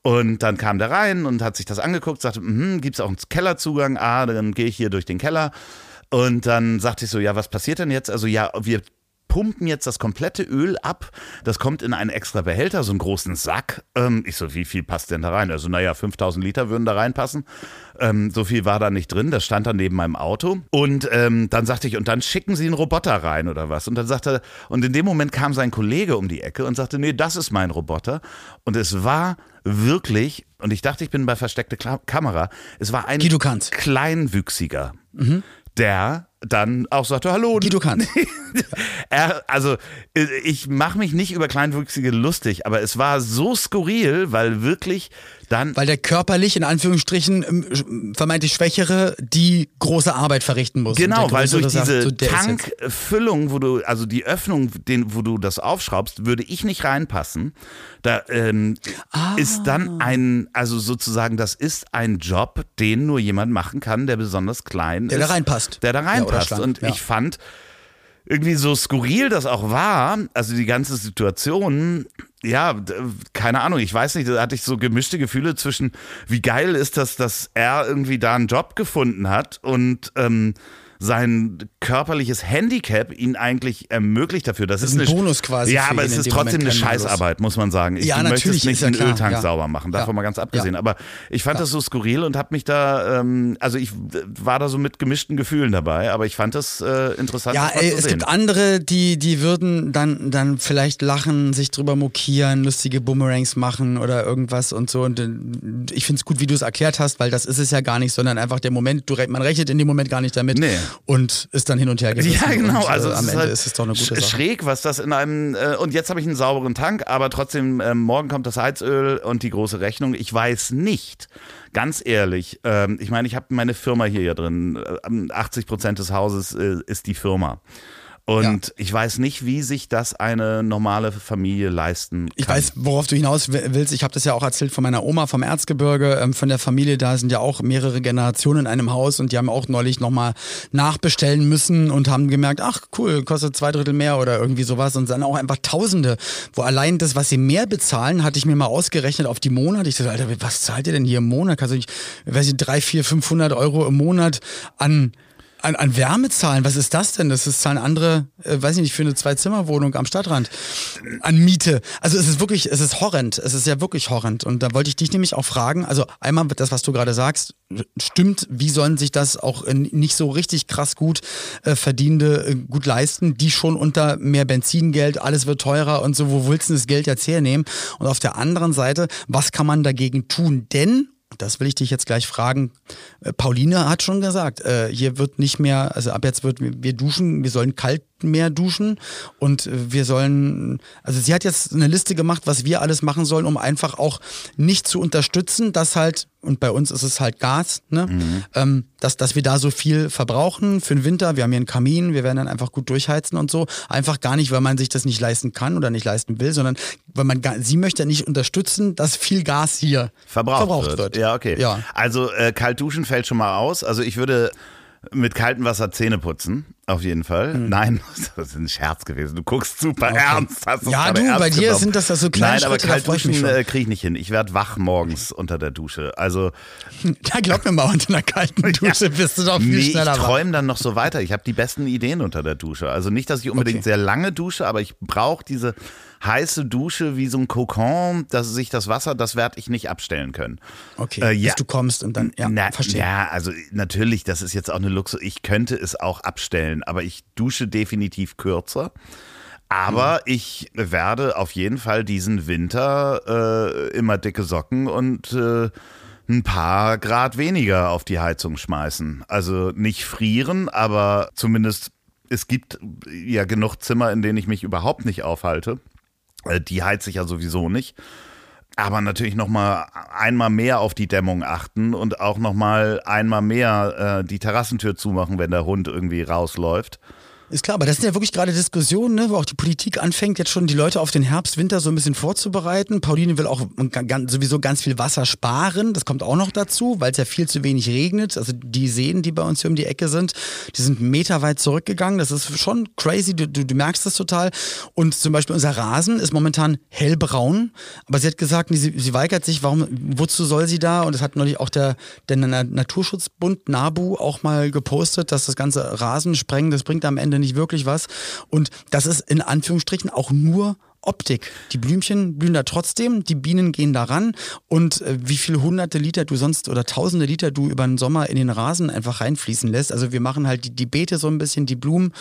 Und dann kam der rein und hat sich das angeguckt, sagte, mhm, gibt's auch einen Kellerzugang? Ah, dann gehe ich hier durch den Keller. Und dann sagte ich so, ja, was passiert denn jetzt? Also ja, wir pumpen jetzt das komplette Öl ab. Das kommt in einen extra Behälter, so einen großen Sack. Ähm, ich so, wie viel passt denn da rein? Also naja, 5000 Liter würden da reinpassen. Ähm, so viel war da nicht drin. Das stand dann neben meinem Auto. Und ähm, dann sagte ich, und dann schicken Sie einen Roboter rein oder was? Und dann sagte er, und in dem Moment kam sein Kollege um die Ecke und sagte, nee, das ist mein Roboter. Und es war wirklich, und ich dachte, ich bin bei versteckte Kla Kamera, es war ein. Kleinwüchsiger, der dann auch sagte, hallo. Guido Kanz. Er, also äh, ich mache mich nicht über Kleinwüchsige lustig, aber es war so skurril, weil wirklich dann Weil der körperlich, in Anführungsstrichen, ähm, vermeintlich Schwächere, die große Arbeit verrichten muss. Genau, der weil durch Größere sagt, diese so, der Tankfüllung, wo du, also die Öffnung, den, wo du das aufschraubst, würde ich nicht reinpassen. Da ähm, Ah. ist dann ein, also sozusagen, das ist ein Job, den nur jemand machen kann, der besonders klein Der ist. da reinpasst. Der da Ja, reinpasst. schlank, Und ja. ich fand, irgendwie so skurril das auch war, also die ganze Situation, ja, keine Ahnung, ich weiß nicht, da hatte ich so gemischte Gefühle zwischen, wie geil ist das, dass er irgendwie da einen Job gefunden hat und ähm, sein körperliches Handicap ihn eigentlich ermöglicht dafür. Das, Das ist ist ein eine, Bonus quasi Ja, aber es ist dem trotzdem Moment eine. Scheißarbeit, muss man sagen. Ich Ja, möchtest natürlich, nicht ist ja Öltank ja. sauber machen, davon mal ganz abgesehen. Aber ich fand das so skurril und habe mich da, ähm, also ich war da so mit gemischten Gefühlen dabei, aber ich fand das äh, interessant. Ja, ey, es sehen. gibt andere, die, die würden dann, dann vielleicht lachen, sich drüber mokieren, lustige Boomerangs machen oder irgendwas und so. Und äh, ich finde es gut, wie du es erklärt hast, weil das ist es ja gar nicht, sondern einfach der Moment, du, man rechnet in dem Moment gar nicht damit Nee. und ist dann hin und her gerissen. Ja, genau. Und, äh, Also es am ist Ende halt ist es doch eine gute Sache. schräg, was das in einem äh, und jetzt habe ich einen sauberen Tank, aber trotzdem ähm, morgen kommt das Heizöl und die große Rechnung. Ich weiß nicht, ganz ehrlich. Ähm, ich meine, ich habe meine Firma hier ja drin. Äh, 80 Prozent des Hauses äh, ist die Firma. Und ich weiß nicht, wie sich das eine normale Familie leisten kann. Ich weiß, worauf du hinaus wi- willst. Ich habe das ja auch erzählt von meiner Oma vom Erzgebirge, ähm, von der Familie. Da sind ja auch mehrere Generationen in einem Haus und die haben auch neulich nochmal nachbestellen müssen und haben gemerkt, ach cool, kostet zwei Drittel mehr oder irgendwie sowas und dann auch einfach Tausende, wo allein das, was sie mehr bezahlen, hatte ich mir mal ausgerechnet auf die Monate. Ich dachte, Alter, was zahlt ihr denn hier im Monat? Du nicht, weiß ich, drei, vier, 500 Euro im Monat an an, an Wärme zahlen, was ist das denn? Das ist zahlen andere, äh, weiß ich nicht, für eine Zwei-Zimmer-Wohnung am Stadtrand. An Miete. Also es ist wirklich, es ist horrend. Es ist ja wirklich horrend. Und da wollte ich dich nämlich auch fragen, also einmal das, was du gerade sagst, stimmt, wie sollen sich das auch nicht so richtig krass gut äh, verdienende äh, gut leisten, die schon unter mehr Benzingeld, alles wird teurer und so, wo willst du das Geld jetzt hernehmen? Und auf der anderen Seite, was kann man dagegen tun? Denn das will ich dich jetzt gleich fragen. Äh, Pauline hat schon gesagt, äh, hier wird nicht mehr, also ab jetzt wird wir duschen, wir sollen kalt mehr duschen und äh, wir sollen, also sie hat jetzt eine Liste gemacht, was wir alles machen sollen, um einfach auch nicht zu unterstützen, dass halt, und bei uns ist es halt Gas, ne, ähm, dass, dass wir da so viel verbrauchen für den Winter. Wir haben hier einen Kamin, wir werden dann einfach gut durchheizen und so. Einfach gar nicht, weil man sich das nicht leisten kann oder nicht leisten will, sondern weil man gar, sie möchte nicht unterstützen, dass viel Gas hier verbraucht, verbraucht wird. Ja, okay. Ja. Also äh, kalt duschen fällt schon mal aus. Also ich würde mit kaltem Wasser Zähne putzen. Auf jeden Fall. Hm. Nein, das ist ein Scherz gewesen. Du guckst super ernst. Hast Ja, du, bei dir genommen. sind das ja so kleine Nein, aber Schritte, da kalt ich duschen äh, kriege ich nicht hin. Ich werde wach morgens unter der Dusche. Also Ja, glaub mir mal, unter einer kalten Dusche bist du doch viel nee, ich schneller wach. träume dann noch so weiter. Ich habe die besten Ideen unter der Dusche. Also nicht, dass ich unbedingt Okay. sehr lange dusche, aber ich brauche diese heiße Dusche wie so ein Kokon, dass sich das Wasser, das werde ich nicht abstellen können. Okay, Äh, ja. bis du kommst und dann, ja, Na, verstehe. Ja, also natürlich, das ist jetzt auch eine Luxus. Ich könnte es auch abstellen, aber ich dusche definitiv kürzer. Aber Mhm. ich werde auf jeden Fall diesen Winter äh, immer dicke Socken und äh, ein paar Grad weniger auf die Heizung schmeißen. Also nicht frieren, aber zumindest es gibt ja genug Zimmer, in denen ich mich überhaupt nicht aufhalte. Äh, Die heize ich ja sowieso nicht. Aber natürlich noch mal einmal mehr auf die Dämmung achten und auch noch mal einmal mehr äh, die Terrassentür zumachen, wenn der Hund irgendwie rausläuft. Ist klar, aber das sind ja wirklich gerade Diskussionen, ne, wo auch die Politik anfängt, jetzt schon die Leute auf den Herbst, Winter so ein bisschen vorzubereiten. Pauline will auch sowieso ganz viel Wasser sparen. Das kommt auch noch dazu, weil es ja viel zu wenig regnet. Also die Seen, die bei uns hier um die Ecke sind, die sind meterweit zurückgegangen. Das ist schon crazy. Du, du, du merkst das total. Und zum Beispiel unser Rasen ist momentan hellbraun. Aber sie hat gesagt, sie, sie weigert sich, warum, wozu soll sie da? Und das hat neulich auch der, der Na- Naturschutzbund NABU auch mal gepostet, dass das ganze Rasensprengen, das bringt am Ende nicht wirklich was. Und das ist in Anführungsstrichen auch nur Optik. Die Blümchen blühen da trotzdem, die Bienen gehen da ran und äh, wie viele hunderte Liter du sonst oder tausende Liter du über den Sommer in den Rasen einfach reinfließen lässt. Also wir machen halt die, die Beete so ein bisschen, die Blumen,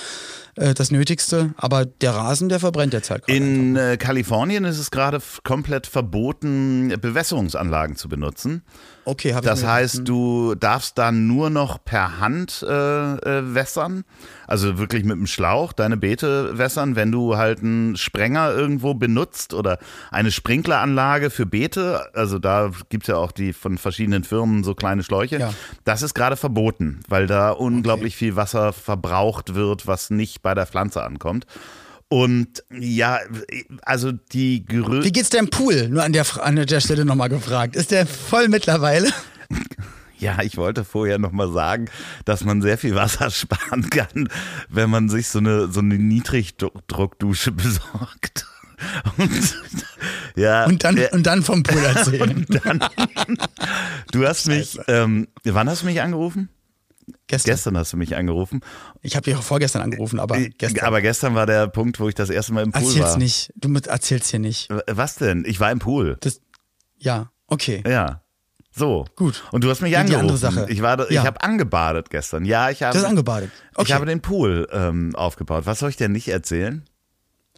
äh, das Nötigste, aber der Rasen, der verbrennt jetzt halt. In äh, Kalifornien ist es gerade komplett verboten, Bewässerungsanlagen zu benutzen. Okay, habe ich Das heißt, du darfst dann nur noch per Hand äh, äh, wässern, also wirklich mit dem Schlauch deine Beete wässern, wenn du halt einen Sprenger irgendwo benutzt oder eine Sprinkleranlage für Beete, also da gibt's ja auch die von verschiedenen Firmen so kleine Schläuche, Ja. das ist gerade verboten, weil da unglaublich viel Wasser verbraucht wird, was nicht bei der Pflanze ankommt. Und ja, also die Gerö Wie geht's deinem Pool? Nur an der, an der Stelle nochmal gefragt. Ist der voll mittlerweile? Ja, ich wollte vorher noch mal sagen, dass man sehr viel Wasser sparen kann, wenn man sich so eine, so eine Niedrigdruckdusche besorgt. Und, ja, Und dann, äh, und dann vom Pool erzählen. du hast mich, ähm, wann hast du mich angerufen? Gestern. Gestern hast du mich angerufen. Ich habe dich auch vorgestern angerufen, aber gestern. Aber gestern war der Punkt, wo ich das erste Mal im Pool Erzähl's war. nicht. Du mit- erzähl's hier nicht. Was denn? Ich war im Pool. Das, ja, okay. Ja. So. Gut. Und du hast mich Die angerufen. andere Sache. Ich war, ich Ja. habe angebadet gestern. Ja, ich habe. Du hast angebadet. Ich Okay. habe den Pool ähm, aufgebaut. Was soll ich denn nicht erzählen?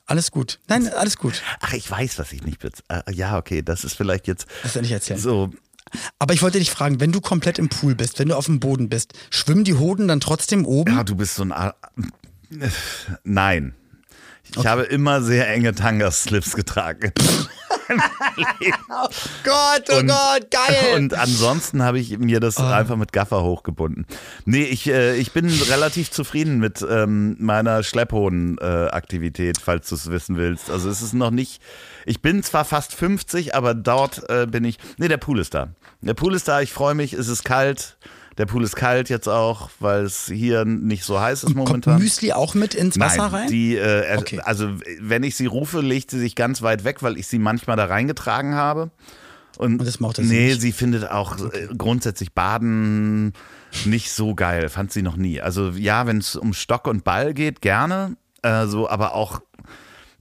Alles gut. Nein, alles gut. Ach, ich weiß, was ich nicht äh, Ja, okay, das ist vielleicht jetzt Das soll ich erzählen. so. Aber ich wollte dich fragen, wenn du komplett im Pool bist, wenn du auf dem Boden bist, schwimmen die Hoden dann trotzdem oben? Ja, du bist so ein. A Nein. Ich habe immer sehr enge Tangaslips getragen. Gott, oh Und- Gott, geil! Und ansonsten habe ich mir das einfach mit Gaffer hochgebunden. Nee, ich, äh, ich bin relativ zufrieden mit ähm, meiner Schlepphoden-Aktivität, falls du es wissen willst. Also es ist noch nicht. Ich bin zwar fast 50, aber dort äh, bin ich. Nee, der Pool ist da. Der Pool ist da, ich freue mich, es ist kalt. Der Pool ist kalt jetzt auch, weil es hier nicht so heiß ist Kommt momentan. Müsli auch mit ins Wasser Nein, rein? Die, äh, Okay. also wenn ich sie rufe, legt sie sich ganz weit weg, weil ich sie manchmal da reingetragen habe. Und, Und das mochte sie nee, nicht? sie findet auch äh, grundsätzlich Baden nicht so geil, fand sie noch nie. Also ja, wenn es um Stock und Ball geht, gerne, äh, so, aber auch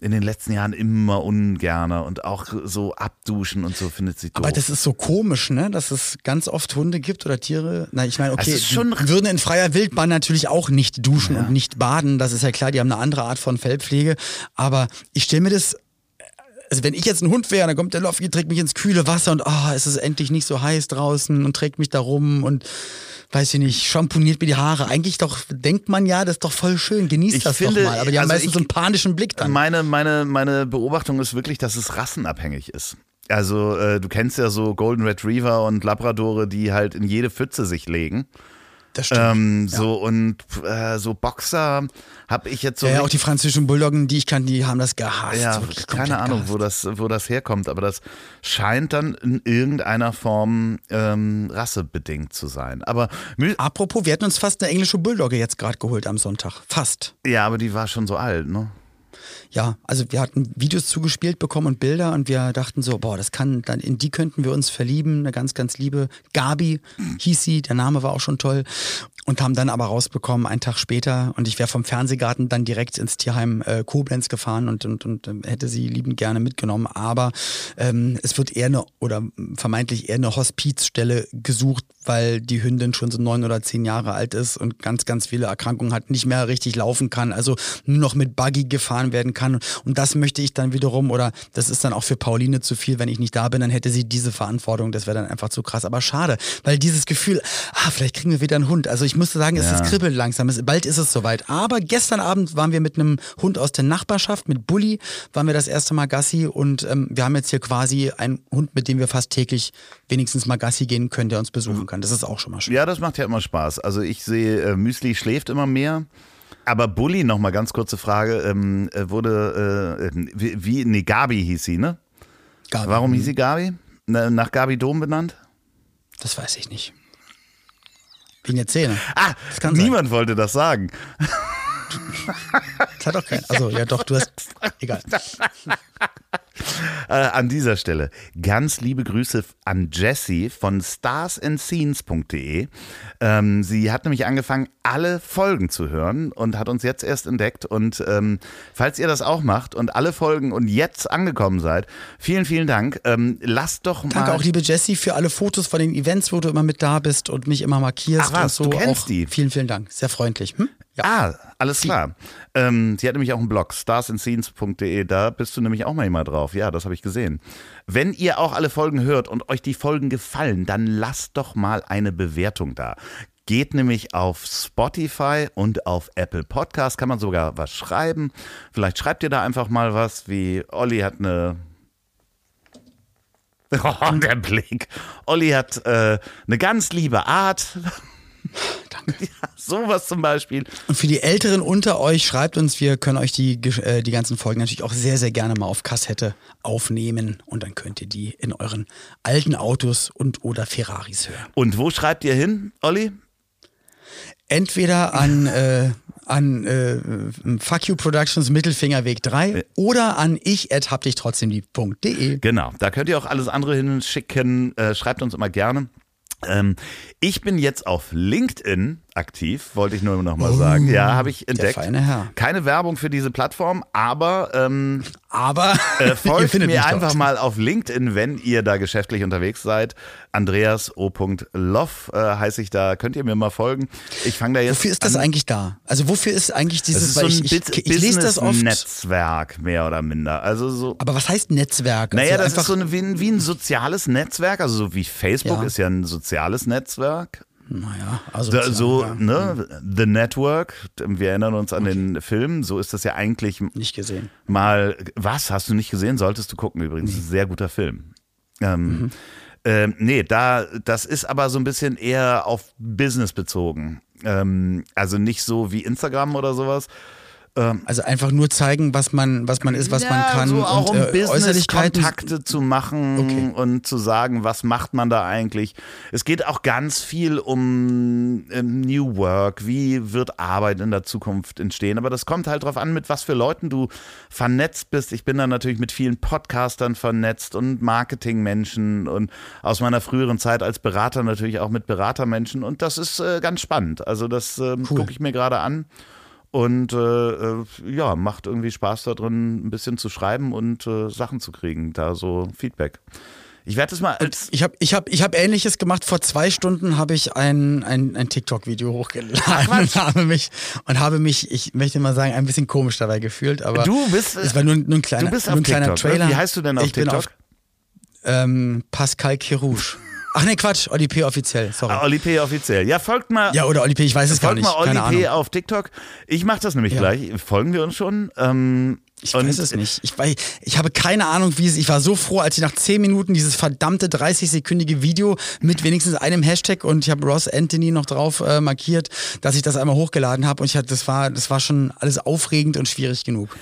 in den letzten Jahren immer ungerner und auch so abduschen und so findet sie doof. Aber das ist so komisch, ne? Dass es ganz oft Hunde gibt oder Tiere. Na, ich meine, okay, schon- die würden in freier Wildbahn natürlich auch nicht duschen und nicht baden. Das ist ja klar, die haben eine andere Art von Fellpflege. Aber ich stelle mir das. Also wenn ich jetzt ein Hund wäre, dann kommt der Loffi, trägt mich ins kühle Wasser und ah, es ist endlich nicht so heiß draußen und trägt mich da rum und weiß ich nicht, schamponiert mir die Haare. Eigentlich doch denkt man ja, das ist doch voll schön, genießt Ich das finde, doch mal. Aber die haben also meistens ich- so einen panischen Blick dann. Meine, meine, meine Beobachtung ist wirklich, dass es rassenabhängig ist. Also äh, du kennst ja so Golden Retriever und Labradore, die halt in jede Pfütze sich legen. Das stimmt. Ähm, so und äh, so Boxer habe ich jetzt so. Ja, ja, auch die französischen Bulldoggen, die ich kannte, die haben das gehasst. ja, keine Ahnung, gehasst. wo das, wo das herkommt, aber das scheint dann in irgendeiner Form ähm, rassebedingt zu sein. Aber Apropos, wir hatten uns fast eine englische Bulldogge jetzt gerade geholt am Sonntag. Fast. ja, aber die war schon so alt, ne? Ja, also wir hatten Videos zugespielt bekommen und Bilder und wir dachten so, boah, das kann, dann in die könnten wir uns verlieben. Eine ganz, ganz liebe Gabi hieß sie, der Name war auch schon toll. Und haben dann aber rausbekommen, einen Tag später, und ich wäre vom Fernsehgarten dann direkt ins Tierheim äh, Koblenz gefahren und, und, und ähm, hätte sie liebend gerne mitgenommen. Aber ähm, es wird eher eine, oder vermeintlich eher eine Hospizstelle gesucht, weil die Hündin schon so neun oder zehn Jahre alt ist und ganz, ganz viele Erkrankungen hat, nicht mehr richtig laufen kann, also nur noch mit Buggy gefahren werden kann. Und das möchte ich dann wiederum, oder das ist dann auch für Pauline zu viel, wenn ich nicht da bin, dann hätte sie diese Verantwortung, das wäre dann einfach zu krass. Aber schade, weil dieses Gefühl, ah, vielleicht kriegen wir wieder einen Hund. Also ich musste sagen, es Ja. ist kribbelt langsam, bald ist es soweit. Aber gestern Abend waren wir mit einem Hund aus der Nachbarschaft, mit Bulli, waren wir das erste Mal Gassi und ähm, wir haben jetzt hier quasi einen Hund, mit dem wir fast täglich wenigstens mal Gassi gehen können, der uns besuchen kann. Das ist auch schon mal schön. Ja, das macht ja immer Spaß. Also ich sehe, äh, Müsli schläft immer mehr. Aber Bulli, noch mal ganz kurze Frage, ähm, äh, wurde, äh, wie, wie, nee, Gabi hieß sie, ne? Gabi. Warum hieß sie Gabi? Na, nach Gabi Dom benannt? Das weiß ich nicht. Wegen der Zähne. Ah, kann sein. niemand wollte das sagen. Das hat doch keinen. Also, ja doch, du hast. Egal. Äh, an dieser Stelle ganz liebe Grüße an Jessie von starsandscenes.de. Ähm, sie hat nämlich angefangen, alle Folgen zu hören und hat uns jetzt erst entdeckt. Und ähm, falls ihr das auch macht und alle Folgen und jetzt angekommen seid, vielen, vielen Dank. Ähm, lasst doch mal. Danke auch, liebe Jessie, für alle Fotos von den Events, wo du immer mit da bist und mich immer markierst. Ach was, so. du kennst auch die? Vielen, vielen Dank. Sehr freundlich. Hm? Ja. Ah, alles klar. Ähm, sie hat nämlich auch einen Blog, starsandscenes.de, da bist du nämlich auch mal immer drauf. Ja, das habe ich gesehen. Wenn ihr auch alle Folgen hört und euch die Folgen gefallen, dann lasst doch mal eine Bewertung da. Geht nämlich auf Spotify und auf Apple Podcast, kann man sogar was schreiben. Vielleicht schreibt ihr da einfach mal was, wie Olli hat eine Oh, der Blick. Olli hat äh, eine ganz liebe Art. Danke. Ja, sowas zum Beispiel. Und für die Älteren unter euch, schreibt uns, wir können euch die, äh, die ganzen Folgen natürlich auch sehr, sehr gerne mal auf Kassette aufnehmen und dann könnt ihr die in euren alten Autos und oder Ferraris hören. Und wo schreibt ihr hin, Olli? Entweder an, äh, an äh, Fuck You Productions Mittelfingerweg 3 oder an ich at hab dich trotzdem lieb.de. Genau, da könnt ihr auch alles andere hinschicken. Äh, schreibt uns immer gerne. Ähm, ich bin jetzt auf LinkedIn aktiv, wollte ich nur noch mal sagen. Ja, habe ich entdeckt. feine Herr. Keine Werbung für diese Plattform, aber ähm, Aber äh, folgt mir einfach dort. mal auf LinkedIn, wenn ihr da geschäftlich unterwegs seid. Andreas O. Loff äh, heiße ich da. Könnt ihr mir mal folgen? Ich fange da jetzt Wofür ist das an. eigentlich da? Also wofür ist eigentlich Das dieses, ist so ein ich, ich, ich lese das oft. Business-Netzwerk, mehr oder minder. Also so Aber was heißt Netzwerk? Naja, Also das einfach, ist so eine, wie, ein, wie ein soziales Netzwerk, also so wie Facebook Ja. ist ja ein soziales Netzwerk. Naja, also Da, so, ja, ne, The Network, wir erinnern uns an den Film, so ist das ja eigentlich nicht gesehen. mal, was, hast du nicht gesehen? Solltest du gucken übrigens, ein sehr guter Film. Ähm, ähm, nee, da, das ist aber so ein bisschen eher auf Business bezogen. Ähm, also nicht so wie Instagram oder sowas. Also einfach nur zeigen, was man, was man ist, was man kann So auch und um äh. Business-Kontakte zu machen Okay. und zu sagen, was macht man da eigentlich. Es geht auch ganz viel um ähm, New Work, wie wird Arbeit in der Zukunft entstehen. Aber das kommt halt drauf an, mit was für Leuten du vernetzt bist. Ich bin da natürlich mit vielen Podcastern vernetzt und Marketingmenschen und aus meiner früheren Zeit als Berater natürlich auch mit Beratermenschen. Und das ist äh, ganz spannend. Also das ähm, Cool. gucke ich mir gerade an. Und äh, äh, ja, macht irgendwie Spaß da drin, ein bisschen zu schreiben und äh, Sachen zu kriegen, da so Feedback. Ich werde das mal als. Ich habe ich hab, ich hab Ähnliches gemacht. Vor zwei Stunden habe ich ein, ein, ein TikTok-Video hochgeladen und habe mich, und habe mich, ich möchte mal sagen, ein bisschen komisch dabei gefühlt. Aber Du bist, es war nur, nur ein kleiner, du bist nur ein kleiner TikTok. ne? Trailer. Wie heißt du denn auf ich Bin TikTok? auf ähm, Pascal Kirouche. Ach nee, Quatsch, Oli P. offiziell, sorry. Ah, Oli P. offiziell. Ja, folgt mal. ja, oder Oli P., ich weiß es gar Folgt nicht. mal Oli P. Auf TikTok. Ich mache das nämlich Ja. gleich. Folgen wir uns schon. Ähm, Ich weiß es nicht. Ich, weiß, ich habe keine Ahnung, wie es. Ich war so froh, als ich nach 10 Minuten dieses verdammte 30-sekündige Video mit wenigstens einem Hashtag und ich habe Ross Anthony noch drauf äh, markiert, dass ich das einmal hochgeladen habe. Und ich hatte, das war, das war schon alles aufregend und schwierig genug.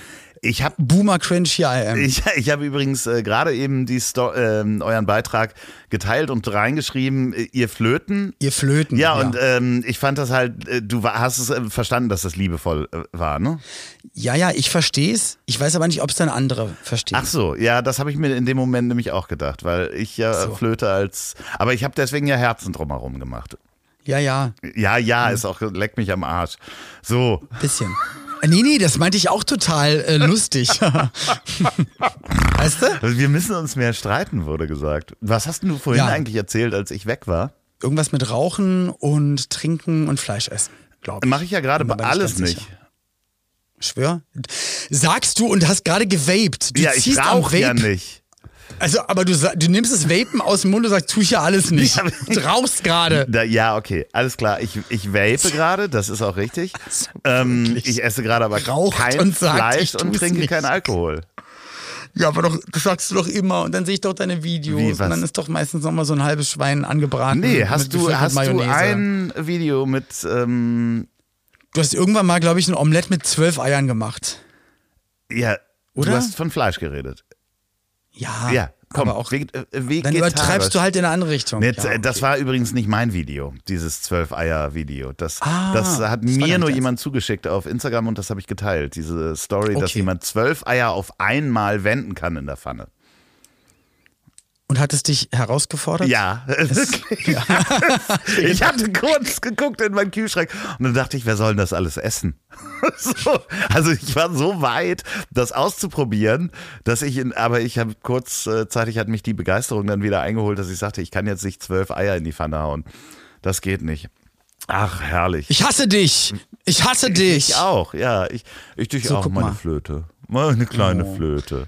Ich habe Boomer Cringe, hier I. Ich, ich habe übrigens äh, gerade eben die Sto ähm, euren Beitrag geteilt und reingeschrieben, äh, ihr Flöten. Ihr Flöten. Ja, und ähm, ich fand das halt, äh, du war, hast es äh, verstanden, dass das liebevoll äh, war, ne? ja, ja, ich verstehe es. Ich weiß aber nicht, ob es dann andere verstehen. Ach so, ja, das habe ich mir in dem Moment nämlich auch gedacht, weil ich ja So. Flöte als, aber ich habe deswegen ja Herzen drumherum gemacht. Ja, ja, Ja, ja, ist auch, leck mich am Arsch. So, bisschen. Äh, Nee, nee, das meinte ich auch total äh, lustig. weißt du? also wir müssen uns mehr streiten, wurde gesagt. Was hast du vorhin Ja. eigentlich erzählt, als ich weg war? Irgendwas mit Rauchen und Trinken und Fleisch essen, glaube ich. Mache ich ja gerade bei alles nicht. sicher. Schwör? Sagst du und hast gerade gewaped. Du ja, ich rauche ja nicht. Also, aber du, du nimmst das Vapen aus dem Mund und sagst, tu ich ja alles nicht. Du rauchst gerade. Ja, okay, alles klar. Ich, ich vape gerade, das ist auch richtig. Ähm, ich esse gerade aber Raucht kein und sagt, Fleisch und trinke nicht. keinen Alkohol. Ja, aber doch, das sagst du doch immer. Und dann sehe ich doch deine Videos. Wie, und dann ist doch meistens noch mal so ein halbes Schwein angebraten. Nee, hast du, hast du ein Video mit, ähm, Du hast irgendwann mal, glaube ich, ein Omelett mit zwölf Eiern gemacht. ja, Oder? du hast von Fleisch geredet. Ja, ja, komm, aber auch. veg- äh, Dann vegetarisch. übertreibst du halt in eine andere Richtung. Nee, ja, Das war übrigens nicht mein Video, dieses Zwölf-Eier-Video. Das, Ah, das hat das mir nur jemand zugeschickt auf Instagram und das habe ich geteilt. Diese Story, dass Okay. jemand zwölf Eier auf einmal wenden kann in der Pfanne. Und hat es dich herausgefordert? Ja, wirklich. ich hatte kurz geguckt in meinen Kühlschrank und dann dachte ich, wer soll denn das alles essen? so, also ich war so weit, das auszuprobieren, dass ich, in, aber ich habe kurzzeitig hat mich die Begeisterung dann wieder eingeholt, dass ich sagte, ich kann jetzt nicht zwölf Eier in die Pfanne hauen. Das geht nicht. Ach, herrlich. Ich hasse dich. Ich hasse dich. Ich auch, ja. Ich, ich dich So, auch, meine mal. Flöte. Meine kleine Oh. Flöte.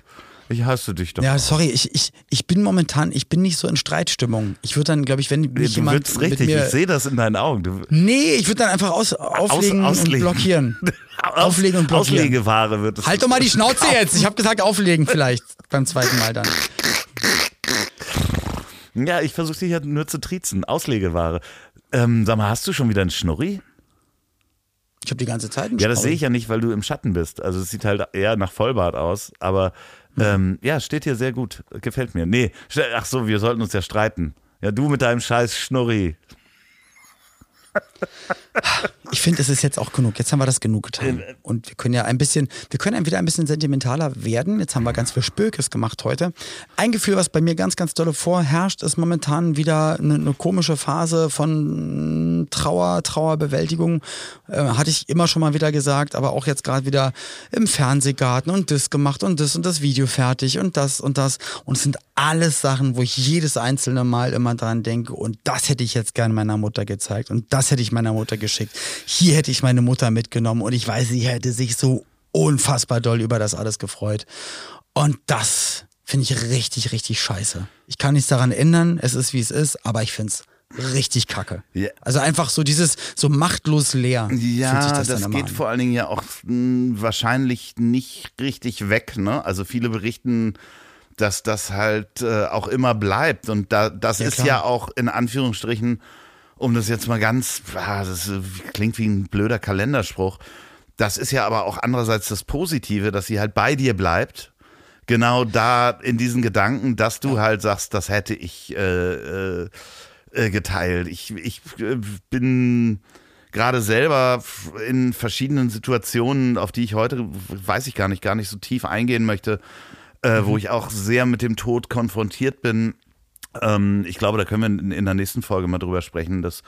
Ich hasse dich doch. Ja, sorry, ich, ich, ich bin momentan, ich bin nicht so in Streitstimmung. Ich würde dann, glaube ich, wenn mich du jemand mit richtig, ich sehe das in deinen Augen. Du, Nee, ich würde dann einfach aus, auflegen auslegen. und blockieren. Auflegen und blockieren. Auslegeware wird es. Halt doch mal die Schnauze jetzt. Ich habe gesagt auflegen vielleicht beim zweiten Mal dann. Ja, ich versuche dich ja nur zu triezen. Auslegeware. Ähm, sag mal, hast du schon wieder einen Schnurri? Ich habe die ganze Zeit einen Ja, das sehe ich ja nicht, weil du im Schatten bist. Also es sieht halt eher nach Vollbart aus. Aber ähm, ja, steht hier sehr gut. Gefällt mir. Nee, ach so, wir sollten uns ja streiten. Ja, du mit deinem scheiß Schnurri. Ich finde, es ist jetzt auch genug. Jetzt haben wir das genug getan. Äh, Und wir können ja ein bisschen, wir können wieder ein bisschen sentimentaler werden. Jetzt haben wir ganz viel Spökes gemacht heute. Ein Gefühl, was bei mir ganz, ganz dolle vorherrscht, ist momentan wieder eine, eine komische Phase von Trauer, Trauerbewältigung. Äh, hatte ich immer schon mal wieder gesagt, aber auch jetzt gerade wieder im Fernsehgarten und das gemacht und das und das Video fertig und das und das. Und es sind alles Sachen, wo ich jedes einzelne Mal immer dran denke und das hätte ich jetzt gern meiner Mutter gezeigt und das hätte ich meiner Mutter geschickt. Hier hätte ich meine Mutter mitgenommen und ich weiß, sie hätte sich so unfassbar doll über das alles gefreut. Und das finde ich richtig, richtig scheiße. Ich kann nichts daran ändern, es ist wie es ist, aber ich finde es richtig kacke. Ja. Also einfach so dieses, so machtlos leer. Ja, das, das, geht an. vor allen Dingen ja auch mh, wahrscheinlich nicht richtig weg. Ne? Also viele berichten, dass das halt äh, auch immer bleibt. Und da, das Ja, ist klar. ja auch in Anführungsstrichen, um das jetzt mal ganz, ah, das klingt wie ein blöder Kalenderspruch. Das ist ja aber auch andererseits das Positive, dass sie halt bei dir bleibt. Genau da in diesen Gedanken, dass du halt sagst, das hätte ich äh, äh, äh, geteilt. Ich, ich äh, bin gerade selber in verschiedenen Situationen, auf die ich heute, weiß ich gar nicht, gar nicht so tief eingehen möchte, äh, wo ich auch sehr mit dem Tod konfrontiert bin. Ähm, ich glaube, da können wir in, in der nächsten Folge mal drüber sprechen. Das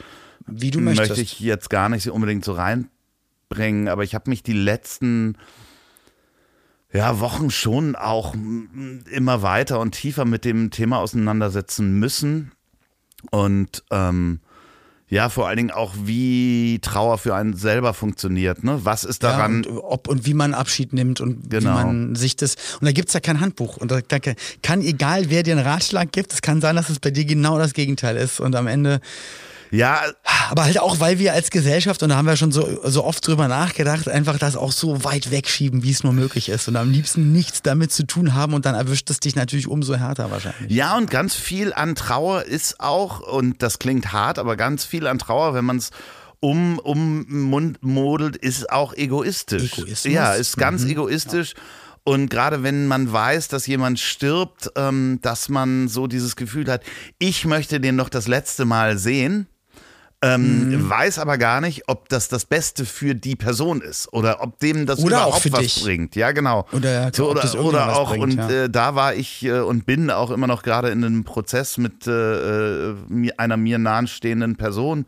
Wie du möchtest. möchte ich jetzt gar nicht unbedingt so reinbringen, aber ich habe mich die letzten ja, Wochen schon auch mm, immer weiter und tiefer mit dem Thema auseinandersetzen müssen. Und ähm, ja, vor allen Dingen auch, wie Trauer für einen selber funktioniert. Ne? Was ist daran? Ja, und ob und wie man Abschied nimmt und Genau. wie man sich das. Und da gibt's ja kein Handbuch. Und da da kann egal, wer dir einen Ratschlag gibt, es kann sein, dass es bei dir genau das Gegenteil ist. Und am Ende Ja, Aber halt auch, weil wir als Gesellschaft, und da haben wir schon so, so oft drüber nachgedacht, einfach das auch so weit wegschieben, wie es nur möglich ist. Und am liebsten nichts damit zu tun haben und dann erwischt es dich natürlich umso härter wahrscheinlich. Ja, und ganz viel an Trauer ist auch, und das klingt hart, aber ganz viel an Trauer, wenn man es um, um Mund modelt, ist auch egoistisch. Egoismus? Ja, ist ganz egoistisch. Und gerade wenn man weiß, dass jemand stirbt, ähm, dass man so dieses Gefühl hat, ich möchte den noch das letzte Mal sehen. Ähm, Weiß aber gar nicht, ob das das Beste für die Person ist oder ob dem das Oder auch überhaupt was dich. bringt. Ja, genau. Oder, so, oder, oder auch, bringt, und ja. äh, da war ich äh, und bin auch immer noch gerade in einem Prozess mit äh, äh, einer mir nahestehenden Person,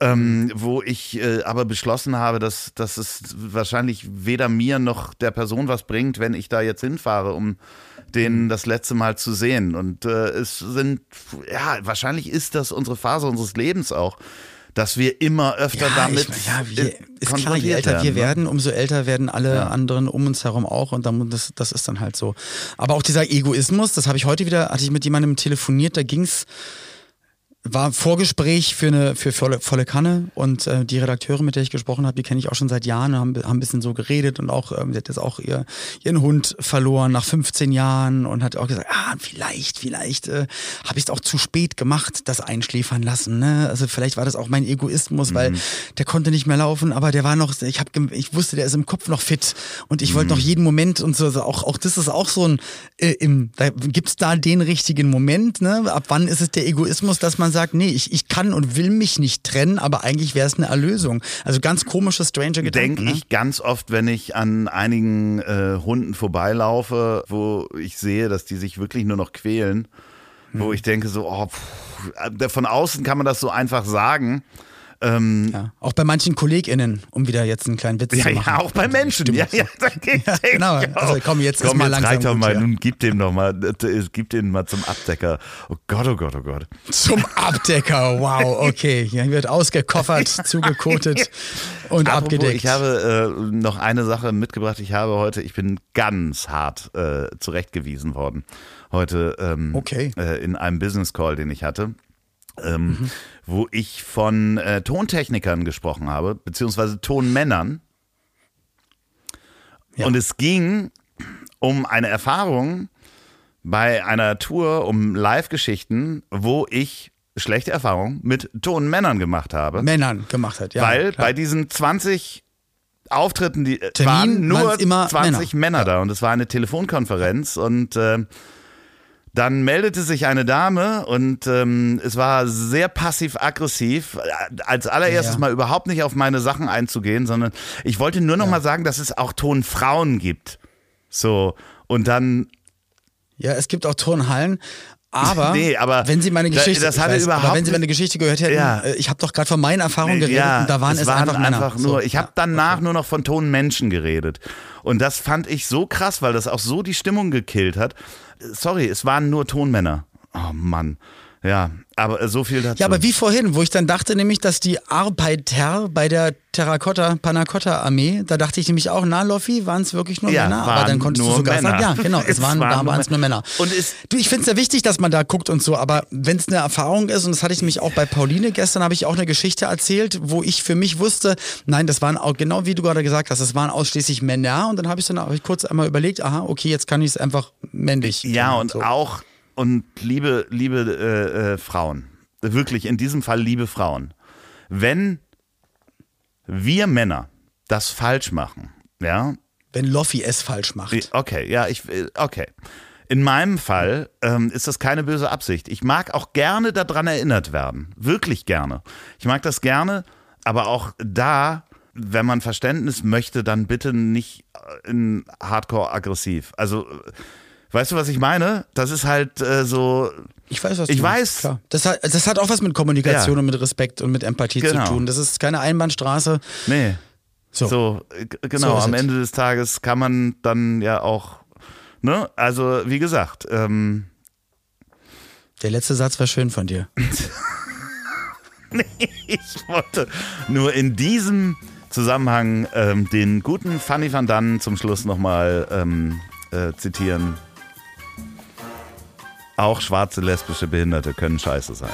ähm, wo ich äh, aber beschlossen habe, dass, dass es wahrscheinlich weder mir noch der Person was bringt, wenn ich da jetzt hinfahre, um Mhm. Den das letzte Mal zu sehen. Und äh, es sind, ja, wahrscheinlich ist das unsere Phase unseres Lebens auch, dass wir immer öfter damit ich, ja, wir, ist klar, je älter wir ne? werden, umso älter werden alle anderen um uns herum auch und dann, das, das ist dann halt so. Aber auch dieser Egoismus, das habe ich heute wieder, hatte ich mit jemandem telefoniert, da ging's war Vorgespräch für eine für volle, volle Kanne und äh, die Redakteurin, mit der ich gesprochen habe, die kenne ich auch schon seit Jahren, haben, haben ein bisschen so geredet und auch, ähm, sie hat jetzt auch ihr, ihren Hund verloren nach 15 Jahren und hat auch gesagt, ah, vielleicht, vielleicht äh, habe ich es auch zu spät gemacht, das einschläfern lassen. Ne? Also vielleicht war das auch mein Egoismus, weil der konnte nicht mehr laufen, aber der war noch, ich, hab, ich wusste, der ist im Kopf noch fit und ich wollte noch jeden Moment und so, also auch, auch das ist auch so ein, äh, im, da gibt's da den richtigen Moment, ne? ab wann ist es der Egoismus, dass man sagt, nee, ich, ich kann und will mich nicht trennen, aber eigentlich wäre es eine Erlösung. Also ganz komische, strange Gedanken. denke ne? ich ganz oft, wenn ich an einigen äh, Hunden vorbeilaufe, wo ich sehe, dass die sich wirklich nur noch quälen, wo Hm. ich denke so, oh, pff, äh, von außen kann man das so einfach sagen. Ähm, Ja. Auch bei manchen KollegInnen, um wieder jetzt einen kleinen Witz ja, zu machen. ja, auch bei Menschen. Ja, ja, da geht, Ja, genau. Also komm, jetzt ist komm, mal jetzt langsam reicht doch mal, nun gib dem noch mal, äh, gib den mal zum Abdecker. Oh Gott, oh Gott, oh Gott. Zum Abdecker, wow, okay. Hier wird ausgekoffert, zugekotet und Apropos, abgedeckt. Ich habe äh, noch eine Sache mitgebracht. Ich habe heute, ich bin ganz hart äh, zurechtgewiesen worden. Heute ähm, Okay. äh, in einem Business Call, den ich hatte. Ähm, Wo ich von äh, Tontechnikern gesprochen habe, beziehungsweise Tonmännern. Ja. Und es ging um eine Erfahrung bei einer Tour um Live-Geschichten, wo ich schlechte Erfahrungen mit Tonmännern gemacht habe. Männern gemacht hat, ja. Weil klar. bei diesen 20 Auftritten, die Termin waren nur waren's immer 20 Männer, da und es war eine Telefonkonferenz und äh, dann meldete sich eine Dame und ähm, es war sehr passiv-aggressiv, als allererstes Ja. mal überhaupt nicht auf meine Sachen einzugehen, sondern ich wollte nur noch mal sagen, dass es auch Tonfrauen gibt. So, und dann Ja, es gibt auch Turnhallen. Aber, Nee, aber wenn Sie meine Geschichte, das ich hatte weiß, überhaupt wenn Sie meine Geschichte gehört hätten, Ja. äh, ich habe doch gerade von meinen Erfahrungen geredet ja, und da waren es, waren einfach Männer. nur, So, ich habe danach okay. nur noch von toten Menschen geredet. Und das fand ich so krass, weil das auch so die Stimmung gekillt hat. Sorry, es waren nur Tonmänner. Oh Mann. Ja, aber äh, so viel dazu. Ja, aber wie vorhin, wo ich dann dachte nämlich, dass die Arbeiter bei der Terrakotta Panacotta Armee, da dachte ich nämlich auch, na Loffi, waren es wirklich nur Ja, Männer, aber dann konntest du sogar Männer. sagen, ja, genau, es, Es waren, waren da waren es nur Männer. Und es- du, ich finde es ja wichtig, dass man da guckt und so, aber wenn es eine Erfahrung ist, und das hatte ich nämlich auch bei Pauline gestern, habe ich auch eine Geschichte erzählt, wo ich für mich wusste, nein, das waren auch, genau wie du gerade gesagt hast, das waren ausschließlich Männer und dann habe ich dann hab ich kurz einmal überlegt, aha, okay, jetzt kann ich es einfach männlich. Ja, und so. auch, und liebe, liebe äh, äh, Frauen, wirklich in diesem Fall liebe Frauen, wenn wir Männer das falsch machen, ja, Wenn Loffi es falsch macht. Okay, ja, ich, äh, okay. In meinem Fall ähm, ist das keine böse Absicht. Ich mag auch gerne daran erinnert werden. Wirklich gerne. Ich mag das gerne, aber auch da, wenn man Verständnis möchte, dann bitte nicht äh, in Hardcore aggressiv. Also, äh, weißt du, was ich meine? Das ist halt äh, so. Ich weiß, was Ich du meinst, weiß. Klar. Das, hat, das hat auch was mit Kommunikation Ja. und mit Respekt und mit Empathie Genau. zu tun. Das ist keine Einbahnstraße. Nee. So. So, äh, genau, So am. Ende des Tages kann man dann ja auch, ne? Also, wie gesagt, ähm, Der letzte Satz war schön von dir. Ich wollte nur in diesem Zusammenhang ähm, den guten Fanny van Dannen zum Schluss nochmal ähm, äh, zitieren. Auch schwarze lesbische Behinderte können scheiße sein.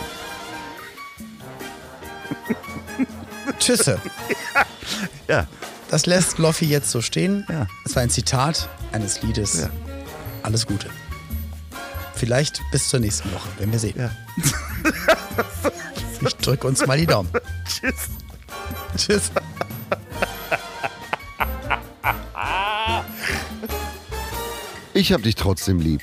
Tschüsse. Ja. Das lässt Loffi jetzt so stehen. Ja. Das war ein Zitat eines Liedes. Ja. Alles Gute. Vielleicht bis zur nächsten Woche, wenn wir sehen. Ja. Ich drücke uns mal die Daumen. Tschüss. Tschüss. Ich hab dich trotzdem lieb.